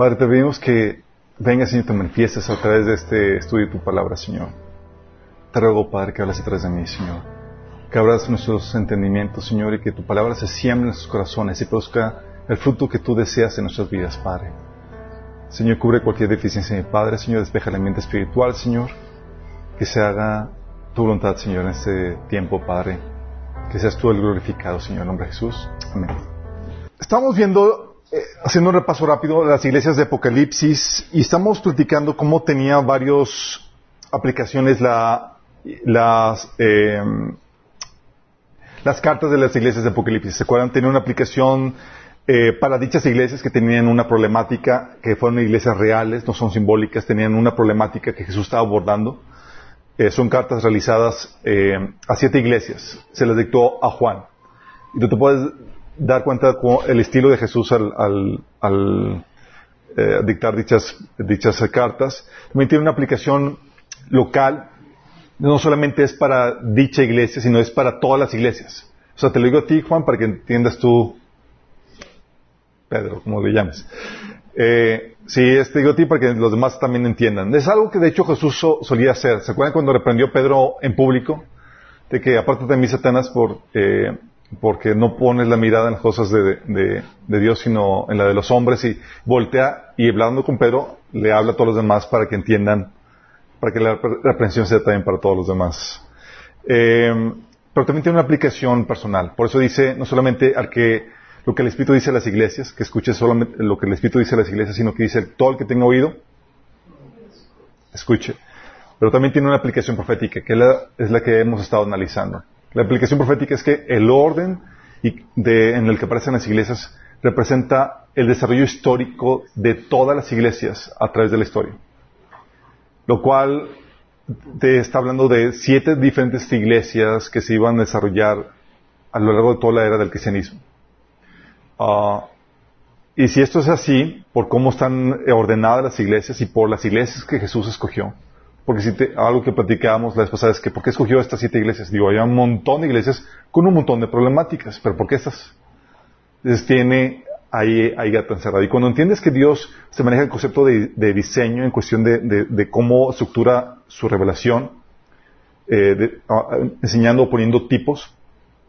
Padre, te pedimos que vengas, Señor, te manifiestes a través de este estudio de tu palabra, Señor. Te ruego, Padre, que hables a través de mí, Señor. Que abras nuestros entendimientos, Señor, y que tu palabra se siembre en nuestros corazones y produzca el fruto que tú deseas en nuestras vidas, Padre. Señor, cubre cualquier deficiencia en mi Padre, Señor, despeja la mente espiritual, Señor. Que se haga tu voluntad, Señor, en este tiempo, Padre. Que seas tú el glorificado, Señor, en nombre de Jesús. Amén. Estamos viendo, haciendo un repaso rápido, las iglesias de Apocalipsis y estamos platicando cómo tenía varias aplicaciones eh, las cartas de las iglesias de Apocalipsis. ¿Se acuerdan? Tenía una aplicación eh, para dichas iglesias que tenían una problemática, que fueron iglesias reales, no son simbólicas, tenían una problemática que Jesús estaba abordando. Eh, son cartas realizadas eh, a siete iglesias. Se las dictó a Juan. Y tú te puedes dar cuenta el estilo de Jesús al, al, al eh, dictar dichas, dichas cartas. También tiene una aplicación local. No solamente es para dicha iglesia, sino es para todas las iglesias. O sea, te lo digo a ti, Juan, para que entiendas tú Pedro, como le llames. Eh, sí, este digo a ti para que los demás también entiendan. Es algo que de hecho Jesús solía hacer. ¿Se acuerdan cuando reprendió Pedro en público? De que aparte de mí, Satanás, por, eh, porque no pones la mirada en las cosas de, Dios, sino en la de los hombres, y voltea y hablando con Pedro, le habla a todos los demás para que entiendan, para que la reprensión sea también para todos los demás. Eh, pero también tiene una aplicación personal. Por eso dice, no solamente al que lo que el Espíritu dice a las iglesias, que escuche solamente lo que el Espíritu dice a las iglesias, sino que dice todo el que tenga oído, escuche. Pero también tiene una aplicación profética, que es la que hemos estado analizando. La aplicación profética es que el orden en el que aparecen las iglesias representa el desarrollo histórico de todas las iglesias a través de la historia. Lo cual te está hablando de siete diferentes iglesias que se iban a desarrollar a lo largo de toda la era del cristianismo. Uh, y si esto es así, por cómo están ordenadas las iglesias y por las iglesias que Jesús escogió, porque si te, algo que platicábamos la vez pasada es que ¿por qué escogió estas siete iglesias? Digo, hay un montón de iglesias con un montón de problemáticas, pero ¿por qué estas? Entonces tiene ahí, ahí gato encerrado. Y cuando entiendes que Dios se maneja el concepto de, diseño en cuestión de, cómo estructura su revelación, eh, enseñando o poniendo tipos,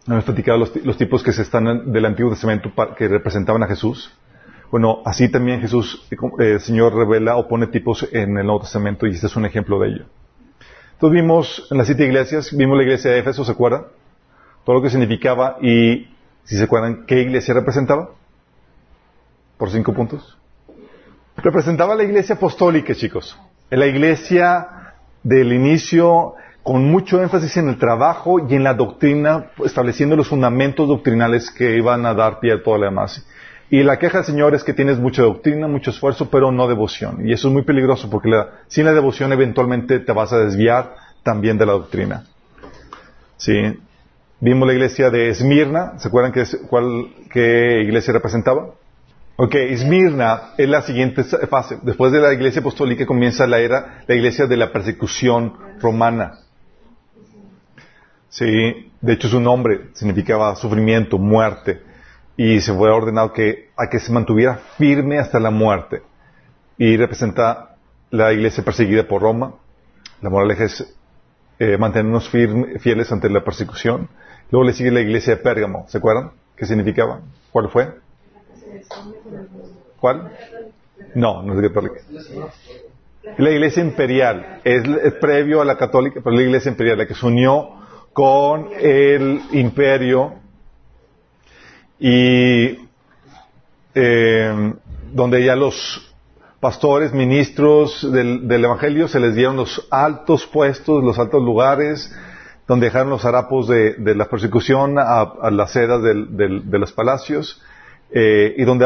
Hemos platicado los, tipos que se están del Antiguo Testamento que representaban a Jesús. Bueno, así también Jesús, eh, el Señor revela o pone tipos en el Nuevo Testamento y este es un ejemplo de ello. Entonces vimos en las siete iglesias, vimos la iglesia de Éfeso, ¿se acuerdan? Todo lo que significaba y, si se acuerdan, ¿qué iglesia representaba? Por cinco puntos. Representaba la iglesia apostólica, chicos. La iglesia del inicio con mucho énfasis en el trabajo y en la doctrina, estableciendo los fundamentos doctrinales que iban a dar pie a todo lo demás. Y la queja Señor es que tienes mucha doctrina, mucho esfuerzo, pero no devoción. Y eso es muy peligroso porque la, sin la devoción eventualmente te vas a desviar también de la doctrina. ¿Sí? Vimos la iglesia de Esmirna, ¿se acuerdan qué iglesia representaba? Ok, Esmirna es la siguiente fase. Después de la iglesia apostólica comienza la era, la iglesia de la persecución romana. Sí, de hecho su nombre significaba sufrimiento, muerte, y se fue ordenado que a que se mantuviera firme hasta la muerte. Y representa la iglesia perseguida por Roma. La moraleja es eh, mantenernos fieles ante la persecución. Luego le sigue la iglesia de Pérgamo, ¿se acuerdan? ¿Qué significaba? ¿Cuál fue? ¿Cuál? No, no es católica. La iglesia imperial es, es previo a la católica, pero la iglesia imperial, la que se unió con el imperio y eh, donde ya los pastores, ministros del, Evangelio se les dieron los altos puestos, los altos lugares, donde dejaron los harapos de, la persecución a, a las sedas del, de los palacios, eh, y donde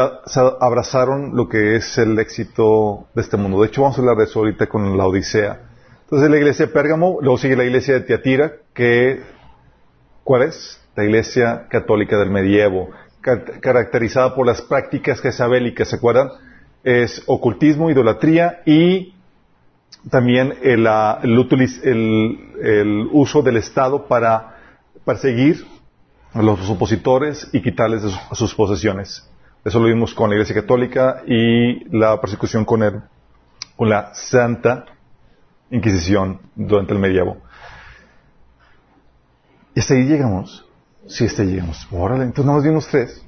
abrazaron lo que es el éxito de este mundo. De hecho, vamos a hablar de eso ahorita con la Odisea. Entonces la iglesia de Pérgamo, luego sigue la iglesia de Tiatira, que, ¿cuál es? La iglesia católica del medievo, caracterizada por las prácticas jezabélicas, ¿se acuerdan? Es ocultismo, idolatría y también el, el, uso del Estado para perseguir a los opositores y quitarles sus posesiones. Eso lo vimos con la Iglesia Católica y la persecución con, con la Santa Inquisición durante el medievo. Y hasta ahí llegamos. Sí, ahí llegamos. Órale, entonces nada más vimos tres.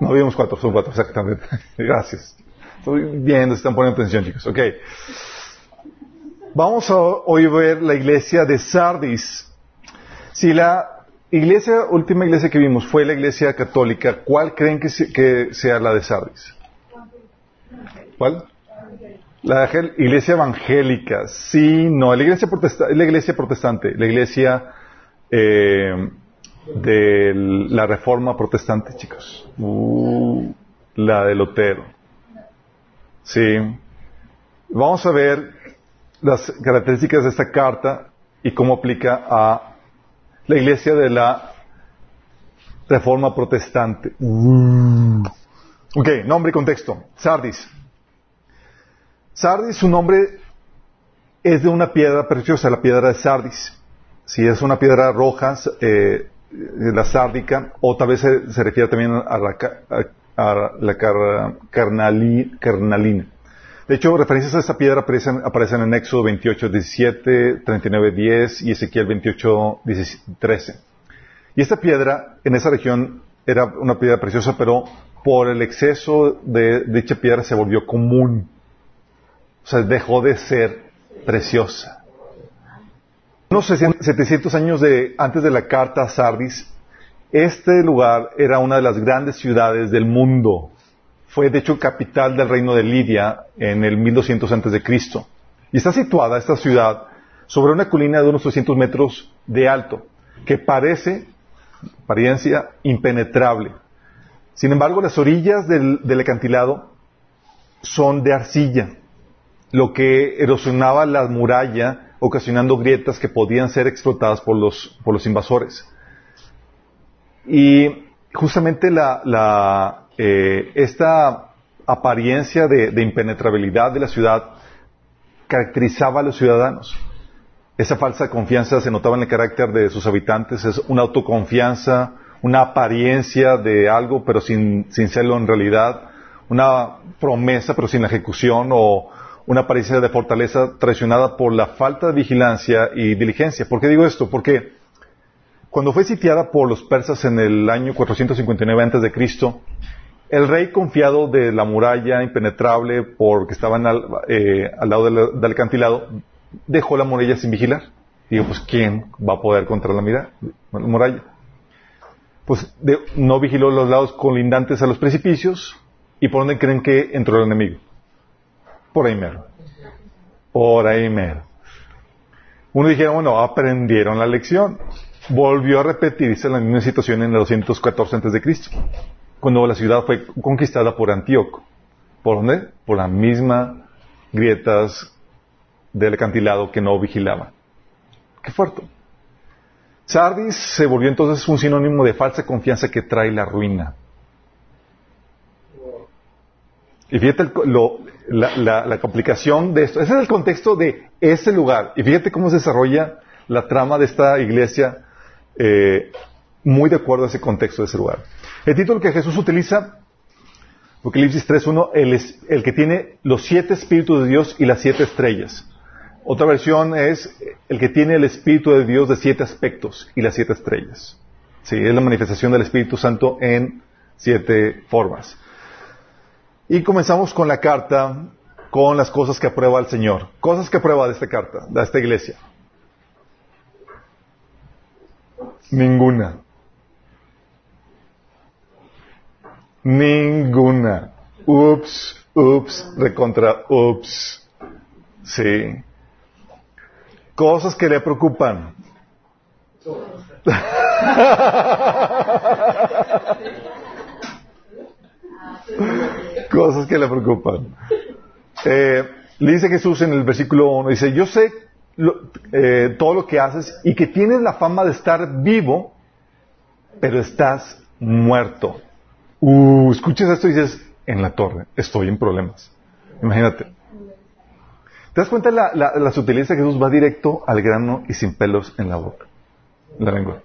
No vimos cuatro, son cuatro, exactamente. Gracias. Estoy viendo, están poniendo atención, chicos. Ok. Vamos a hoy ver la iglesia de Sardis. Si la iglesia, última iglesia que vimos fue la iglesia católica, ¿cuál creen que, que sea la de Sardis? ¿Cuál? La iglesia evangélica. Sí, no. La iglesia protestante, la iglesia protestante, la iglesia eh, de la reforma protestante, chicos. Uh, la de Lutero. Sí. Vamos a ver las características de esta carta y cómo aplica a la iglesia de la reforma protestante. Uh. Ok, nombre y contexto. Sardis. Sardis, su nombre es de una piedra preciosa, la piedra de Sardis. Si es una piedra roja, eh, la sárdica, o tal vez se, refiere también a la, carnalina. De hecho, referencias a esta piedra aparecen, aparecen en Éxodo 28, 17, 39, 10 y Ezequiel 28, 13. Y esta piedra, en esa región, era una piedra preciosa, pero por el exceso de, dicha piedra se volvió común. O sea, dejó de ser preciosa. Unos 700 años de, antes de la carta a Sardis, este lugar era una de las grandes ciudades del mundo. Fue, de hecho, capital del reino de Lidia en el 1200 antes de Cristo. Y está situada esta ciudad sobre una colina de unos 300 metros de alto, que parece, apariencia, impenetrable. Sin embargo, las orillas del, del acantilado son de arcilla, lo que erosionaba la muralla ocasionando grietas que podían ser explotadas por los, por los invasores. Y justamente la, eh, esta apariencia de, impenetrabilidad de la ciudad caracterizaba a los ciudadanos. Esa falsa confianza se notaba en el carácter de sus habitantes, es una autoconfianza, una apariencia de algo pero sin, sin serlo en realidad, una promesa pero sin ejecución o una apariencia de fortaleza traicionada por la falta de vigilancia y diligencia. ¿Por qué digo esto? Porque cuando fue sitiada por los persas en el año 459 a.C., el rey confiado de la muralla impenetrable porque estaban al, eh, lado del, acantilado, dejó la muralla sin vigilar. Digo, pues ¿quién va a poder contra la, la muralla? Pues no vigiló los lados colindantes a los precipicios y por dónde creen que entró el enemigo. Por ahí mero. Por ahí mero. Uno dijera, bueno, aprendieron la lección. Volvió a repetirse la misma situación en el 214 a.C., cuando la ciudad fue conquistada por Antíoco. ¿Por dónde? Por las mismas grietas del acantilado que no vigilaban. Qué fuerte. Sardis se volvió entonces un sinónimo de falsa confianza que trae la ruina. Y fíjate lo, la, complicación de esto. Ese es el contexto de ese lugar. Y fíjate cómo se desarrolla la trama de esta iglesia eh, muy de acuerdo a ese contexto de ese lugar. El título que Jesús utiliza, Apocalipsis 3.1, el, el que tiene los siete espíritus de Dios y las siete estrellas. Otra versión es el que tiene el espíritu de Dios de siete aspectos y las siete estrellas. Sí, es la manifestación del Espíritu Santo en siete formas. Y comenzamos con la carta, con las cosas que aprueba el Señor. Cosas que aprueba de esta carta, de esta iglesia. Ninguna. Ninguna. Ups, ups, recontra, ups. Sí. Cosas que le preocupan. Cosas que le preocupan. Eh, le dice Jesús en el versículo 1, dice, yo sé eh, todo lo que haces y que tienes la fama de estar vivo, pero estás muerto. Uh, escuchas esto y dices, en la torre, estoy en problemas. Imagínate. ¿Te das cuenta la, la, sutileza de Jesús va directo al grano y sin pelos en la boca, la lengua?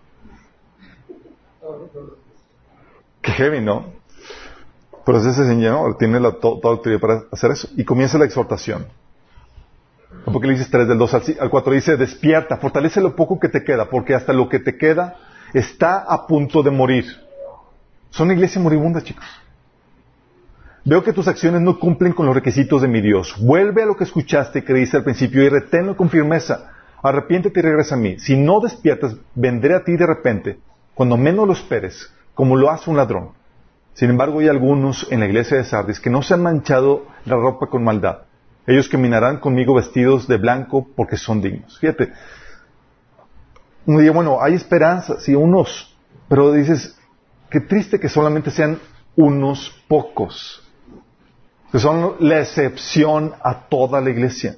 heavy, ¿no? Pero es ese Señor, tiene la, toda la autoridad para hacer eso. Y comienza la exhortación. Apocalipsis 3 del 2 al 4 dice, despierta, fortalece lo poco que te queda, porque hasta lo que te queda está a punto de morir. Son una iglesia moribunda, chicos. Veo que tus acciones no cumplen con los requisitos de mi Dios. Vuelve a lo que escuchaste y creíste al principio y reténlo con firmeza. Arrepiéntete y regresa a mí. Si no despiertas, vendré a ti de repente, cuando menos lo esperes, como lo hace un ladrón. Sin embargo, hay algunos en la iglesia de Sardis que no se han manchado la ropa con maldad. Ellos caminarán conmigo vestidos de blanco porque son dignos. Fíjate. Uno dice, bueno, hay esperanza, sí, unos, pero dices, qué triste que solamente sean unos pocos, que son la excepción a toda la iglesia.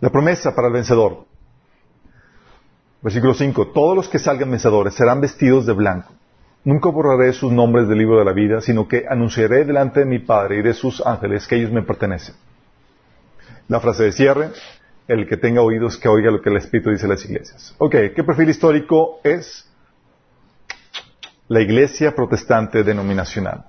La promesa para el vencedor. Versículo 5. Todos los que salgan vencedores serán vestidos de blanco. Nunca borraré sus nombres del libro de la vida, sino que anunciaré delante de mi Padre y de sus ángeles que ellos me pertenecen. La frase de cierre, el que tenga oídos que oiga lo que el Espíritu dice a las iglesias. Ok, ¿qué perfil histórico es? La iglesia protestante denominacional.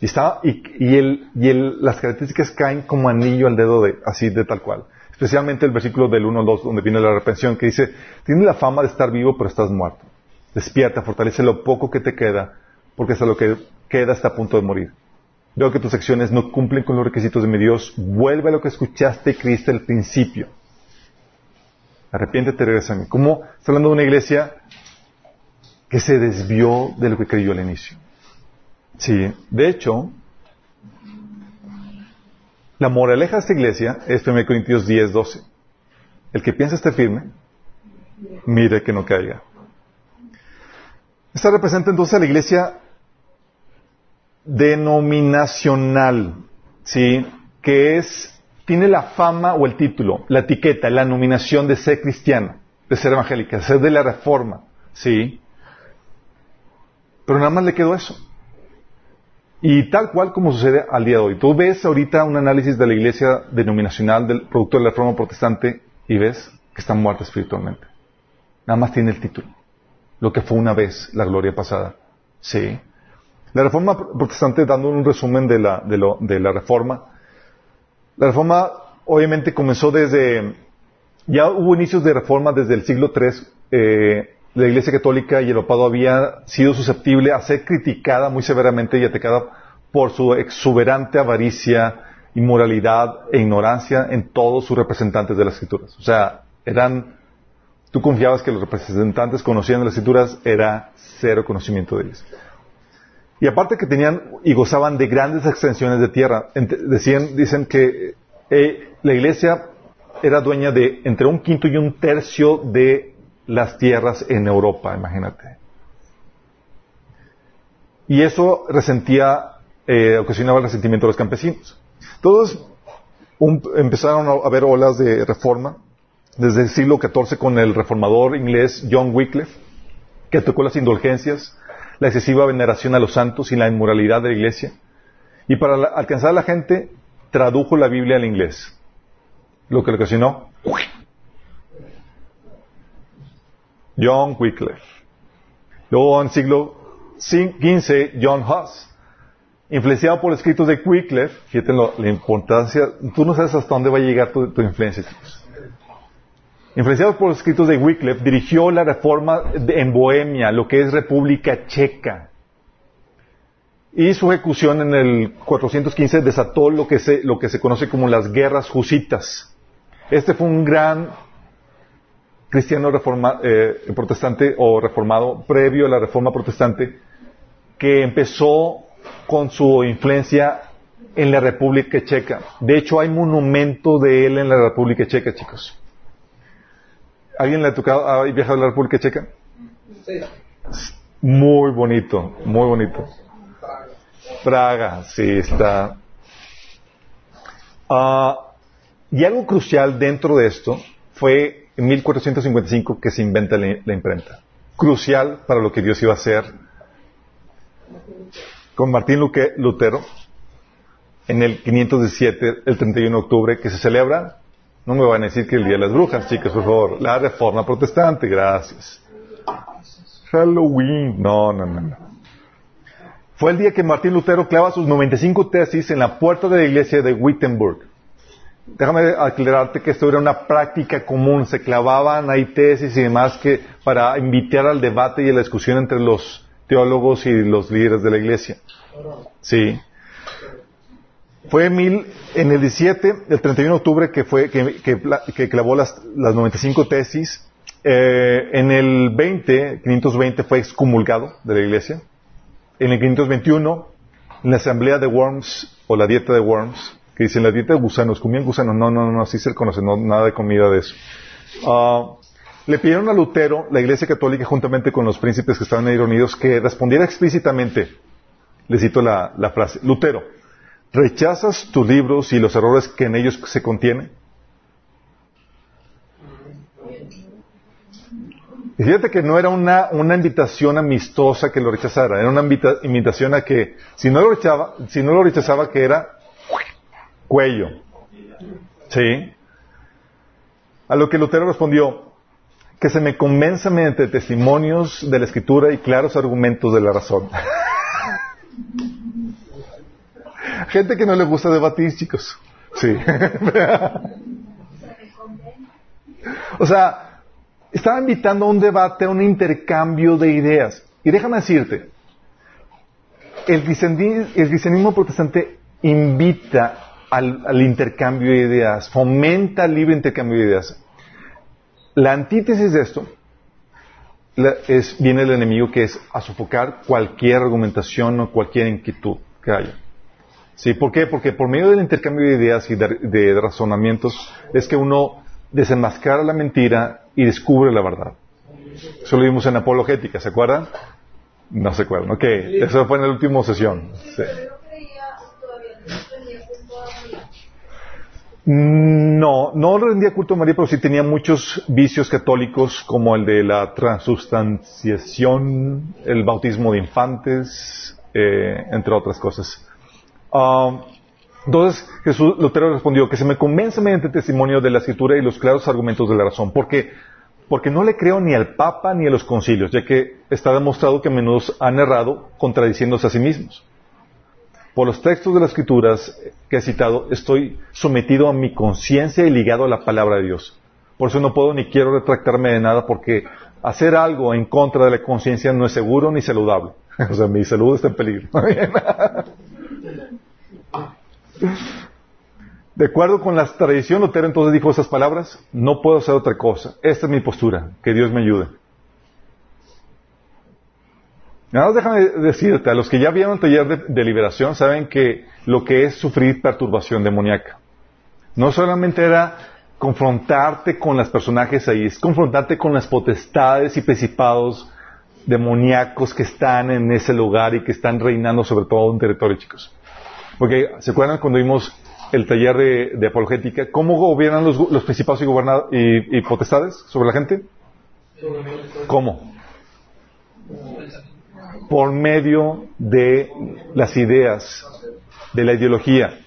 Y, está, y, el, y el, las características caen como anillo al dedo de, así de tal cual. Especialmente el versículo del 1 al 2, donde viene la repensión, que dice, tienes la fama de estar vivo, pero estás muerto. Despierta, fortalece lo poco que te queda, porque hasta lo que queda está a punto de morir. Veo que tus acciones no cumplen con los requisitos de mi Dios. Vuelve a lo que escuchaste y al principio. Arrepiéntete y regresa a mí. ¿Cómo está hablando de una iglesia que se desvió de lo que creyó al inicio? Sí, de hecho, la moraleja de esta iglesia es 1 Corintios 10, 12. El que piensa estar firme, mire que no caiga. Esta representa entonces a la iglesia denominacional, ¿sí? Que es, tiene la fama o el título, la etiqueta, la nominación de ser cristiano, de ser evangélica, de ser de la reforma, ¿sí? Pero nada más le quedó eso. Y tal cual como sucede al día de hoy. Tú ves ahorita un análisis de la iglesia denominacional del producto de la reforma protestante y ves que está muerta espiritualmente. Nada más tiene el título lo que fue una vez la gloria pasada. Sí. La reforma protestante, dando un resumen de la, de, la reforma, la reforma obviamente comenzó desde, ya hubo inicios de reforma desde el siglo III, eh, la Iglesia Católica y el Opado había sido susceptible a ser criticada muy severamente y atacada por su exuberante avaricia, inmoralidad e ignorancia en todos sus representantes de las escrituras. O sea, eran tú confiabas que los representantes conocían las escrituras, era cero conocimiento de ellas. Y aparte que tenían y gozaban de grandes extensiones de tierra, decían, dicen que eh, la iglesia era dueña de entre un quinto y un tercio de las tierras en Europa, imagínate. Y eso resentía, eh, ocasionaba el resentimiento de los campesinos. Todos empezaron a haber olas de reforma desde el siglo XIV con el reformador inglés John Wycliffe, que tocó las indulgencias, la excesiva veneración a los santos y la inmoralidad de la iglesia. Y para alcanzar a la gente, tradujo la Biblia al inglés. Lo que le ocasionó John Wycliffe. Luego en el siglo XV, John Huss. Influenciado por los escritos de Wycliffe, fíjate la importancia, tú no sabes hasta dónde va a llegar tu, influencia, influenciado por los escritos de Wycliffe, dirigió la reforma en Bohemia, lo que es República Checa. Y su ejecución en el 415 desató lo que se, lo que se conoce como las guerras jusitas. Este fue un gran cristiano eh, protestante o reformado previo a la reforma protestante que empezó con su influencia en la República Checa. De hecho, hay monumento de él en la República Checa, chicos. ¿Alguien le ha tocado, ha viajado a la República Checa? Sí. Muy bonito, muy bonito. Praga, sí, está. Ah, y algo crucial dentro de esto fue en 1455 que se inventa la, imprenta. Crucial para lo que Dios iba a hacer con Martín Lutero en el 517, el 31 de octubre, que se celebra no me van a decir que el Día de las Brujas, chicas, por favor. La Reforma Protestante, gracias. Halloween. No, no, no, no. fue el día que Martín Lutero clava sus 95 tesis en la puerta de la iglesia de Wittenberg. Déjame aclararte que esto era una práctica común, se clavaban ahí tesis y demás que para invitar al debate y a la discusión entre los teólogos y los líderes de la iglesia. Sí. Fue mil, en el 17, el 31 de octubre, que fue, que, clavó las, las 95 tesis. Eh, en el 20, 520, fue excomulgado de la iglesia. En el 521, en la asamblea de Worms, o la dieta de Worms, que dicen la dieta de gusanos, comían gusanos, no, no, no, así se conoce, no, nada de comida de eso. Ah, le pidieron a Lutero, la Iglesia Católica, juntamente con los príncipes que estaban ahí reunidos, que respondiera explícitamente, le cito la, la frase, Lutero, ¿rechazas tus libros y los errores que en ellos se contienen? Y fíjate que no era una, una invitación amistosa que lo rechazara, era una invitación a que, si no lo rechazaba, si no lo rechazaba, que era cuello. ¿Sí? A lo que Lutero respondió, que se me convenza mediante testimonios de la escritura y claros argumentos de la razón. Gente que no le gusta debatir, chicos. Sí. o sea, estaba invitando a un debate, a un intercambio de ideas. Y déjame decirte, el, cristianismo protestante invita al, intercambio de ideas, fomenta el libre intercambio de ideas. La antítesis de esto es, viene el enemigo que es a sofocar cualquier argumentación o cualquier inquietud que haya. ¿Sí? ¿Por qué? Porque por medio del intercambio de ideas y de razonamientos es que uno desenmascara la mentira y descubre la verdad. Eso lo vimos en Apologética, ¿se acuerdan? No se acuerdan, ok. Eso fue en la última sesión. No, no rendía culto a María, pero sí tenía muchos vicios católicos, como el de la transubstanciación, el bautismo de infantes, eh, entre otras cosas. Entonces Jesús Lutero respondió que se me convence mediante testimonio de la escritura y los claros argumentos de la razón, porque porque no le creo ni al Papa ni a los concilios, ya que está demostrado que a menudo han errado contradiciéndose a sí mismos. Por los textos de las escrituras que he citado, estoy sometido a mi conciencia y ligado a la palabra de Dios. Por eso no puedo ni quiero retractarme de nada, porque hacer algo en contra de la conciencia no es seguro ni saludable. o sea, mi salud está en peligro. De acuerdo con la tradición, Lutero entonces dijo esas palabras, no puedo hacer otra cosa. Esta es mi postura, que Dios me ayude. Nada más déjame decirte, a los que ya vieron el taller de, liberación saben que lo que es sufrir perturbación demoníaca. No solamente era confrontarte con los personajes ahí, es confrontarte con las potestades y principados demoníacos que están en ese lugar y que están reinando sobre todo un territorio, chicos. Porque, ¿se acuerdan cuando vimos el taller de, apologética? ¿Cómo gobiernan los, principados y, y, potestades sobre la gente? ¿Cómo? Por medio de las ideas, de la ideología.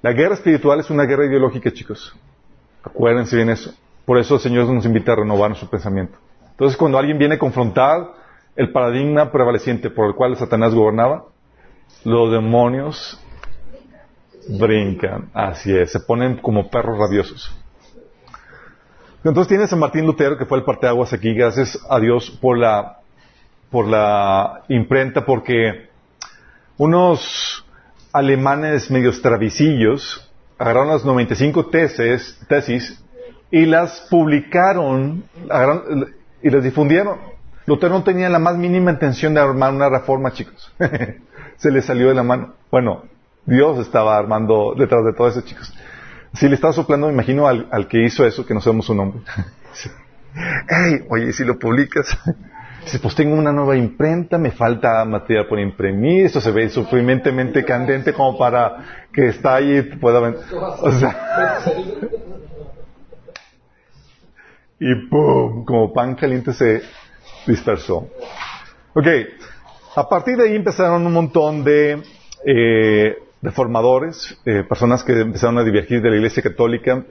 La guerra espiritual es una guerra ideológica, chicos. Acuérdense bien eso. Por eso el Señor nos invita a renovar nuestro pensamiento. Entonces, cuando alguien viene a confrontar el paradigma prevaleciente por el cual Satanás gobernaba, los demonios brincan, así es, se ponen como perros rabiosos. Entonces tienes a Martín Lutero, que fue el parteaguas aquí, gracias a Dios por la, por la imprenta, porque unos alemanes medio travicillos agarraron las 95 tesis, tesis y las publicaron y las difundieron. Lutero no tenía la más mínima intención de armar una reforma, chicos. se le salió de la mano. Bueno, Dios estaba armando detrás de todo eso, chicos. Si le estaba soplando, me imagino al, que hizo eso, que no sabemos su nombre. Hey, oye, si lo publicas, si pues tengo una nueva imprenta, me falta material por imprimir, esto se ve suficientemente candente como para que está ahí pueda vender. O sea, y ¡pum! Como pan caliente se dispersó. Ok, a partir de ahí empezaron un montón de eh, reformadores, eh, personas que empezaron a divergir de la Iglesia Católica.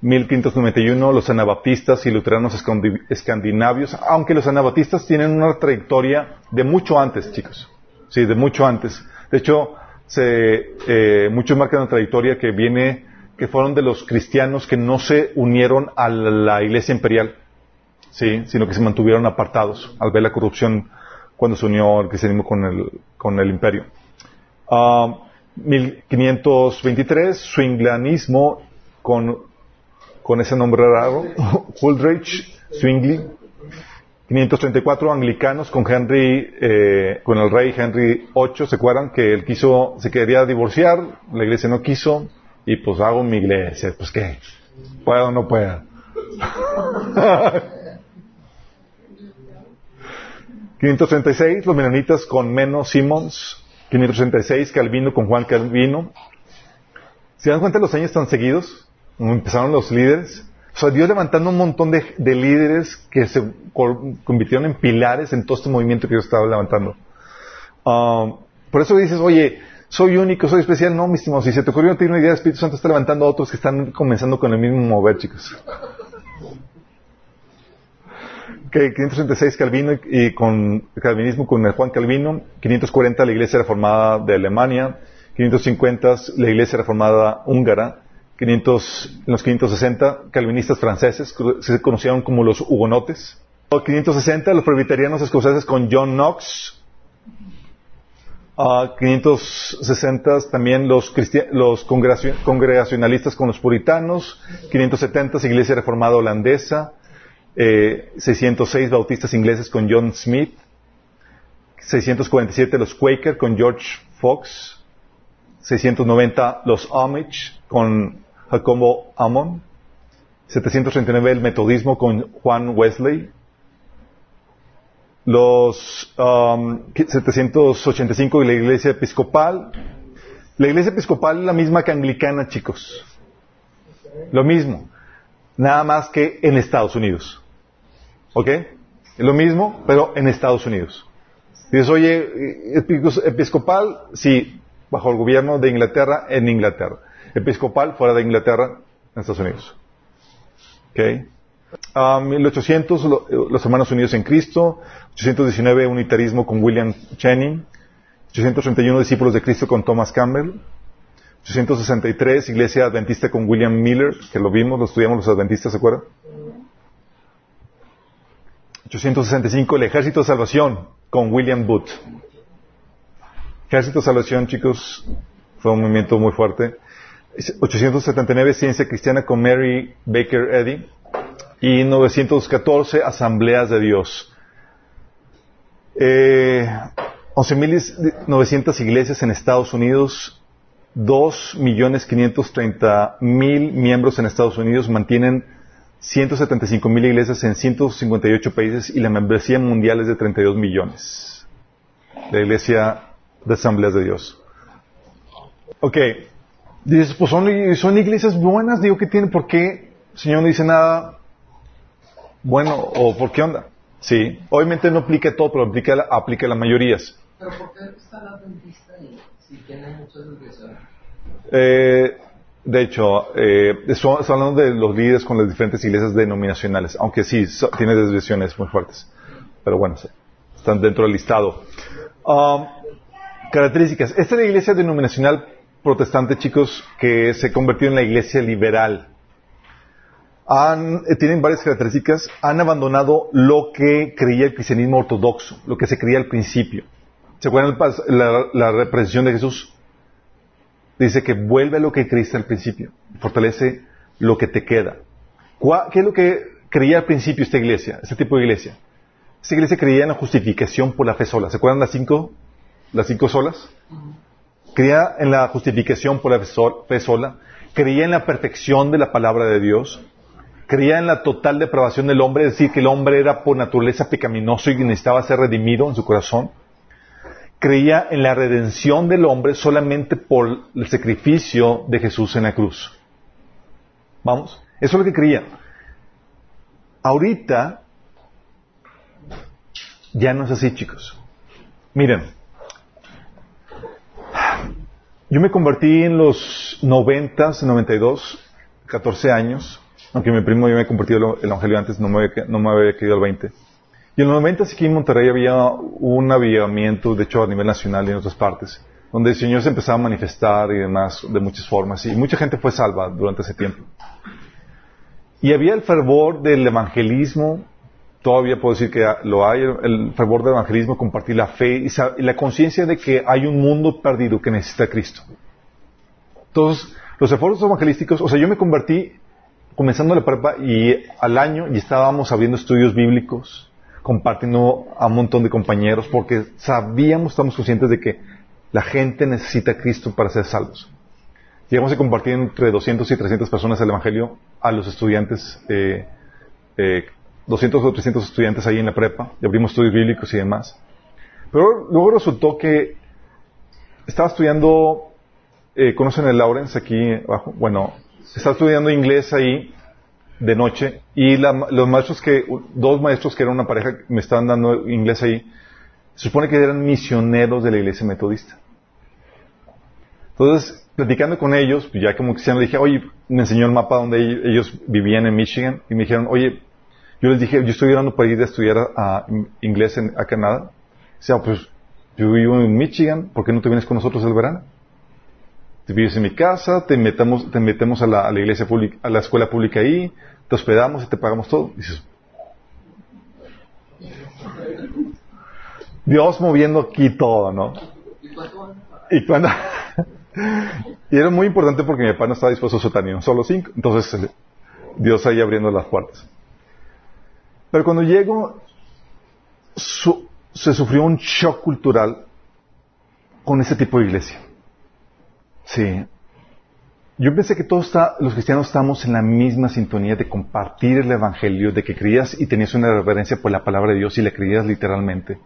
1591, los anabaptistas y luteranos escandinavios, aunque los anabaptistas tienen una trayectoria de mucho antes, chicos. Sí, de mucho antes. De hecho, se, eh, muchos marcan la trayectoria que viene, que fueron de los cristianos que no se unieron a la iglesia imperial, sí, sino que se mantuvieron apartados al ver la corrupción cuando se unió el cristianismo con el, con el imperio. 1523, ah, swinglianismo con, con ese nombre raro, Huldreich, Zwingli. 534 anglicanos con Henry, eh, con el rey Henry VIII, ¿se acuerdan? Que él quiso, se quería divorciar, la iglesia no quiso, y pues hago mi iglesia, pues qué, puedo o no puedo. 536, los menonitas con Menos Simons. 536, Calvino con Juan Calvino. ¿Se dan cuenta de los años tan seguidos? Empezaron los líderes. O sea, Dios levantando un montón de, líderes que se convirtieron en pilares en todo este movimiento que Dios estaba levantando. Ah, por eso dices, oye, soy único, soy especial. No, mi estimado, si se te ocurrió tener una idea, el Espíritu Santo está levantando a otros que están comenzando con el mismo mover, chicos. Okay, 536 Calvino y con calvinismo con Juan Calvino, 540 la Iglesia Reformada de Alemania, 550 la Iglesia Reformada húngara, 500, en los 560 calvinistas franceses se conocieron como los hugonotes, 560 los presbiterianos escoceses con John Knox, 560 también los, los congregacionalistas con los puritanos, 570 Iglesia Reformada holandesa, 606 bautistas ingleses con John Smith, 647 los Quaker con George Fox, 690 los Amish con Jacobo Amon, 739 el Metodismo con Juan Wesley, los 785 um, la Iglesia Episcopal. La Iglesia Episcopal es la misma que anglicana, chicos. Lo mismo. Nada más que en Estados Unidos. ¿Ok? Es lo mismo, pero en Estados Unidos. Dices, oye, episcopal, sí, bajo el gobierno de Inglaterra, en Inglaterra. Episcopal, fuera de Inglaterra, en Estados Unidos. ¿Ok? 1800, los hermanos unidos en Cristo. 819, unitarismo con William Channing. 831, discípulos de Cristo con Thomas Campbell. 863, iglesia adventista con William Miller, que lo vimos, lo estudiamos los adventistas, ¿se acuerdan? 865, el Ejército de Salvación con William Booth. Ejército de Salvación, chicos, fue un movimiento muy fuerte. 879, Ciencia Cristiana con Mary Baker Eddy. Y 914, Asambleas de Dios. Eh, 11.900 iglesias en Estados Unidos. 2.530.000 miembros en Estados Unidos mantienen 175 mil iglesias en 158 países y la membresía mundial es de 32 millones. La iglesia de asambleas de Dios. Ok. Dices, pues son, son iglesias buenas, digo que tienen, ¿por qué el Señor no dice nada bueno o por qué onda? Sí, obviamente no aplica todo, pero aplica, aplica las mayorías. ¿Pero por qué está la dentista ahí si tiene muchas? Eh, de hecho, eh, estamos hablando de los líderes con las diferentes iglesias denominacionales, aunque sí, tiene desviaciones muy fuertes. Pero bueno, están dentro del listado. Um, características. Esta es la iglesia denominacional protestante, chicos, que se convirtió en la iglesia liberal. Han, eh, tienen varias características. Han abandonado lo que creía el cristianismo ortodoxo, lo que se creía al principio. ¿Se acuerdan la, la representación de Jesús? dice que vuelve a lo que creíste al principio, fortalece lo que te queda. ¿Qué es lo que creía al principio esta iglesia, este tipo de iglesia? Esta iglesia creía en la justificación por la fe sola. ¿Se acuerdan las cinco, las cinco solas? Creía en la justificación por la fe sola, creía en la perfección de la palabra de Dios, creía en la total depravación del hombre, es decir, que el hombre era por naturaleza pecaminoso y necesitaba ser redimido en su corazón creía en la redención del hombre solamente por el sacrificio de Jesús en la cruz. Vamos, eso es lo que creía. Ahorita ya no es así, chicos. Miren, yo me convertí en los 90, 92, 14 años, aunque mi primo yo me he convertido el Evangelio antes, no me había, no me había quedado al 20. Y en los 90 aquí en Monterrey había un avivamiento, de hecho a nivel nacional y en otras partes, donde el Señor se empezaba a manifestar y demás de muchas formas. Y mucha gente fue salva durante ese tiempo. Y había el fervor del evangelismo, todavía puedo decir que lo hay, el fervor del evangelismo, compartir la fe y la conciencia de que hay un mundo perdido que necesita Cristo. Entonces, los esfuerzos evangelísticos, o sea, yo me convertí comenzando la prepa y al año y estábamos abriendo estudios bíblicos, compartiendo a un montón de compañeros, porque sabíamos, estamos conscientes de que la gente necesita Cristo para ser salvos. Llegamos a compartir entre 200 y 300 personas el Evangelio a los estudiantes, eh, eh, 200 o 300 estudiantes ahí en la prepa, y abrimos estudios bíblicos y demás. Pero luego resultó que estaba estudiando, eh, ¿conocen el Lawrence aquí abajo? Bueno, estaba estudiando inglés ahí de noche y los maestros que, dos maestros que eran una pareja me estaban dando inglés ahí, se supone que eran misioneros de la iglesia metodista. Entonces, platicando con ellos, pues ya como cristiano le dije, oye, me enseñó el mapa donde ellos vivían en Michigan y me dijeron, oye, yo les dije, yo estoy orando para ir a estudiar a, inglés a Canadá. O sea, pues yo vivo en Michigan, ¿por qué no te vienes con nosotros el verano? Te vives en mi casa, te metemos, te metemos a la, iglesia pública, a la escuela pública ahí, te hospedamos y te pagamos todo. dices, Dios moviendo aquí todo, ¿no? Y cuando, y era muy importante porque mi papá no estaba dispuesto a soltar ni solo cinco. Entonces, Dios ahí abriendo las puertas. Pero cuando llego, se sufrió un shock cultural con ese tipo de iglesia. Sí. Yo pensé que todos los cristianos estamos en la misma sintonía de compartir el Evangelio, de que creías y tenías una reverencia por la palabra de Dios y le creías literalmente.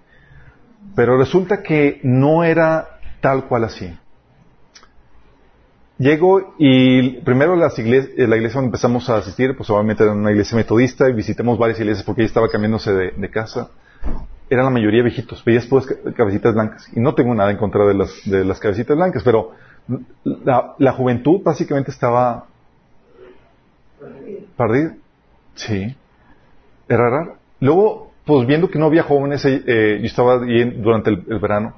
Pero resulta que no era tal cual así. Llego y primero las iglesias, la iglesia donde empezamos a asistir, pues obviamente era una iglesia metodista y visitamos varias iglesias porque ella estaba cambiándose de, casa. Eran la mayoría viejitos, veías pues cabecitas blancas. Y no tengo nada en contra de las, de las cabecitas blancas, pero la, juventud básicamente estaba perdida. Sí. Era raro. Luego, pues viendo que no había jóvenes, eh, yo estaba ahí durante el, verano,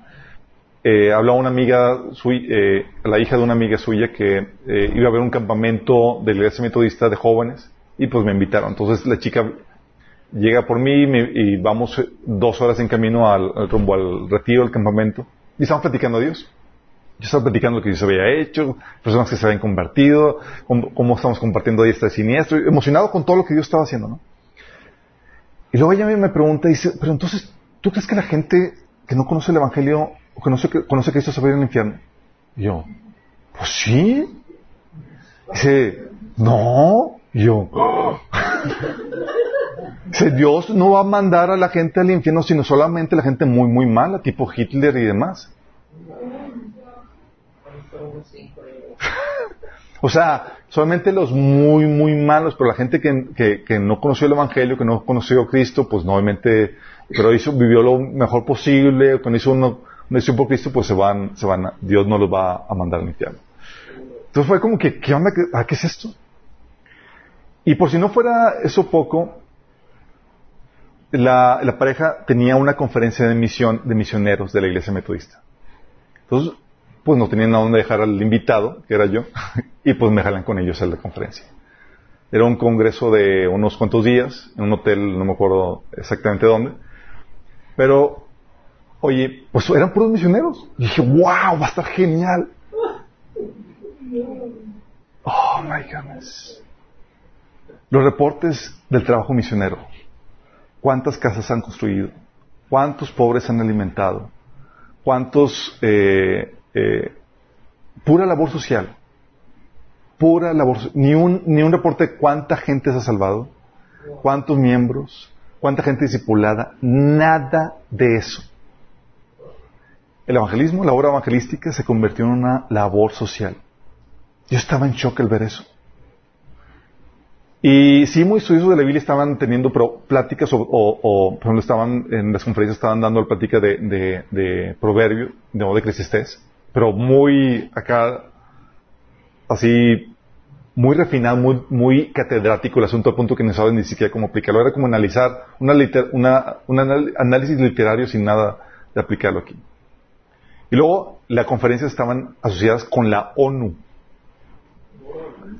eh, hablaba una amiga, suya, eh, la hija de una amiga suya que eh, iba a ver un campamento de la iglesia metodista de jóvenes y pues me invitaron. Entonces la chica llega por mí y, vamos dos horas en camino al, rumbo al retiro del campamento y estamos platicando a Dios. Yo estaba platicando lo que Dios había hecho, personas que se habían convertido, cómo, estamos compartiendo ahí este siniestro, emocionado con todo lo que Dios estaba haciendo, ¿no? Y luego ella me pregunta y dice, pero entonces, ¿tú crees que la gente que no conoce el Evangelio o que no conoce que Cristo se va a ir al infierno? Y yo, pues sí. Dice, no. Y yo, dice, Dios no va a mandar a la gente al infierno, sino solamente la gente muy, muy mala, tipo Hitler y demás. o sea, solamente los muy, muy malos, pero la gente que, que, no conoció el Evangelio, que no conoció a Cristo, pues no, obviamente, pero vivió lo mejor posible, cuando hizo uno, hizo por Cristo, pues se van, se van, Dios no los va a mandar al infierno. Entonces fue como que, ¿qué onda? ¿A qué es esto? Y por si no fuera eso poco, la, la pareja tenía una conferencia de misión de misioneros de la iglesia metodista. Entonces, pues no tenían a dónde dejar al invitado, que era yo, y pues me jalan con ellos a la conferencia. Era un congreso de unos cuantos días, en un hotel, no me acuerdo exactamente dónde, pero, oye, pues eran puros misioneros. Y dije, wow, va a estar genial. Oh my goodness. Los reportes del trabajo misionero. ¿Cuántas casas han construido? ¿Cuántos pobres han alimentado? ¿Cuántos eh, eh, pura labor social. Pura labor ni un, ni un reporte de cuánta gente se ha salvado, cuántos miembros, cuánta gente discipulada, nada de eso. El evangelismo, la obra evangelística, se convirtió en una labor social. Yo estaba en shock al ver eso. Y sí, muy estudiosos de la Biblia estaban teniendo pláticas o, por ejemplo, estaban en las conferencias estaban dando la plática de, de, de proverbio, de, de pero muy acá, así, muy refinado, muy, muy catedrático el asunto al punto que no saben ni siquiera cómo aplicarlo. Era como analizar una, una, un análisis literario sin nada de aplicarlo aquí. Y luego las conferencias estaban asociadas con la ONU.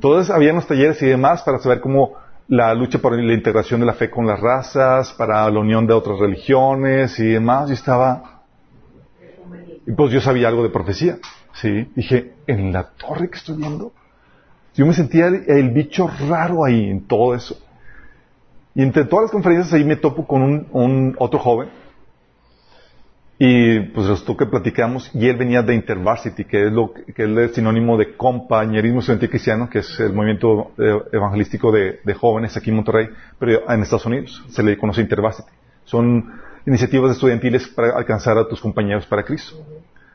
Todos habían los talleres y demás para saber cómo la lucha por la integración de la fe con las razas, para la unión de otras religiones y demás. Y estaba... Y pues yo sabía algo de profecía. Sí. Dije, en la torre que estoy viendo, yo me sentía el, bicho raro ahí en todo eso. Y entre todas las conferencias ahí me topo con un, otro joven. Y pues resultó que platicamos y él venía de InterVarsity, que es lo que es el sinónimo de compañerismo estudiantil cristiano, que es el movimiento eh, evangelístico de, jóvenes aquí en Monterrey, pero en Estados Unidos. Se le conoce InterVarsity. Son iniciativas estudiantiles para alcanzar a tus compañeros para Cristo.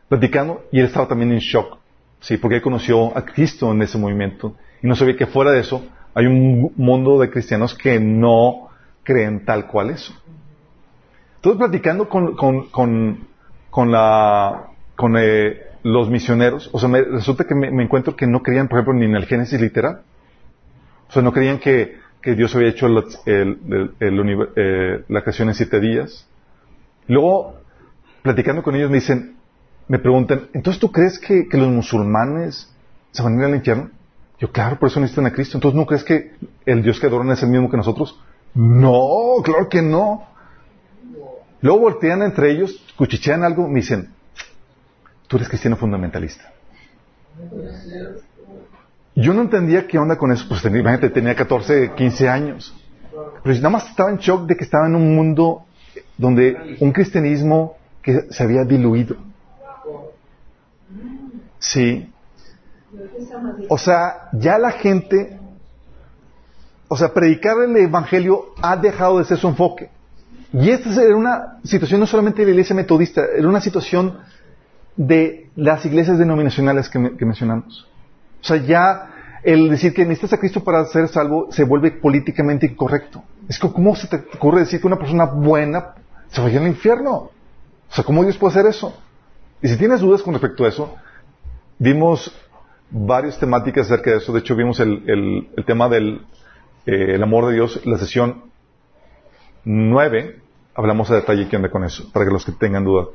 Platicando y él estaba también en shock Sí, porque él conoció a Cristo en ese movimiento y no sabía que fuera de eso hay un mundo de cristianos que no creen tal cual eso. Entonces, platicando con, con, con, la, con eh, los misioneros, o sea, me, resulta que me, encuentro que no creían, por ejemplo, ni en el Génesis literal. O sea, no creían que, que Dios había hecho el, eh, la creación en siete días. Luego, platicando con ellos, me dicen, me preguntan, ¿entonces tú crees que, los musulmanes se van a ir al infierno? Yo, claro, por eso necesitan a Cristo. Entonces, ¿no crees que el Dios que adoran es el mismo que nosotros? No, claro que no. Luego voltean entre ellos, cuchichean algo, me dicen, tú eres cristiano fundamentalista. Yo no entendía qué onda con eso, pues imagínate, tenía 14, 15 años. Pero nada más estaba en shock de que estaba en un mundo donde un cristianismo que se había diluido. Sí. O sea, ya la gente, o sea, predicar el Evangelio ha dejado de ser su enfoque. Y esta era una situación no solamente de la iglesia metodista, era una situación de las iglesias denominacionales que, mencionamos. O sea, ya el decir que necesitas a Cristo para ser salvo se vuelve políticamente incorrecto. Es que, ¿cómo se te ocurre decir que una persona buena se vaya al infierno? O sea, ¿cómo Dios puede hacer eso? Y si tienes dudas con respecto a eso, Vimos varias temáticas acerca de eso. De hecho, vimos el, tema del eh, amor de Dios, la sesión 9. Hablamos a detalle qué onda con eso, para que los que tengan duda.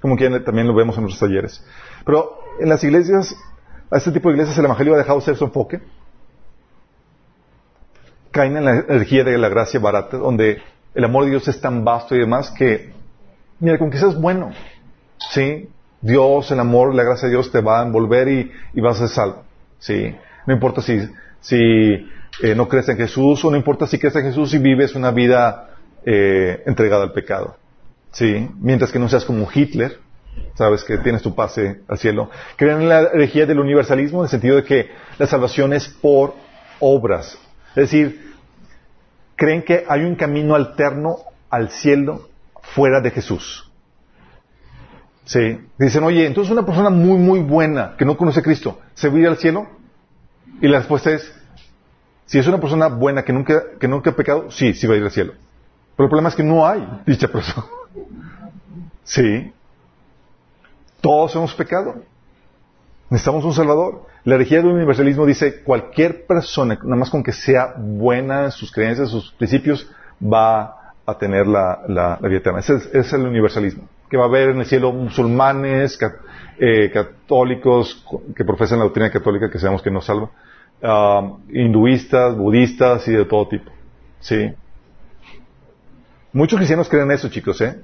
Como que también lo vemos en nuestros talleres. Pero en las iglesias, a este tipo de iglesias, el Evangelio ha dejado ser su enfoque. Caen en la energía de la gracia barata, donde el amor de Dios es tan vasto y demás que, mira, con que seas bueno, ¿sí? Dios, el amor, la gracia de Dios te va a envolver y, vas a ser salvo. ¿sí? No importa si, eh, no crees en Jesús o no importa si crees en Jesús y vives una vida eh, entregada al pecado. ¿sí? Mientras que no seas como Hitler, sabes que tienes tu pase al cielo. Creen en la herejía del universalismo en el sentido de que la salvación es por obras. Es decir, creen que hay un camino alterno al cielo fuera de Jesús. Sí. Dicen, oye, entonces una persona muy, muy buena que no conoce a Cristo, ¿se va a ir al cielo? Y la respuesta es, si es una persona buena que nunca, que nunca ha pecado, sí, sí va a ir al cielo. Pero el problema es que no hay dicha persona. Sí. Todos hemos pecado. Necesitamos un Salvador. La herejía del universalismo dice, cualquier persona, nada más con que sea buena en sus creencias, sus principios, va a tener la, la, vida eterna. ese es el universalismo que va a haber en el cielo musulmanes, eh, católicos que profesan la doctrina católica que sabemos que nos salva, ah, hinduistas, budistas y de todo tipo. Sí. Muchos cristianos creen eso, chicos, ¿eh?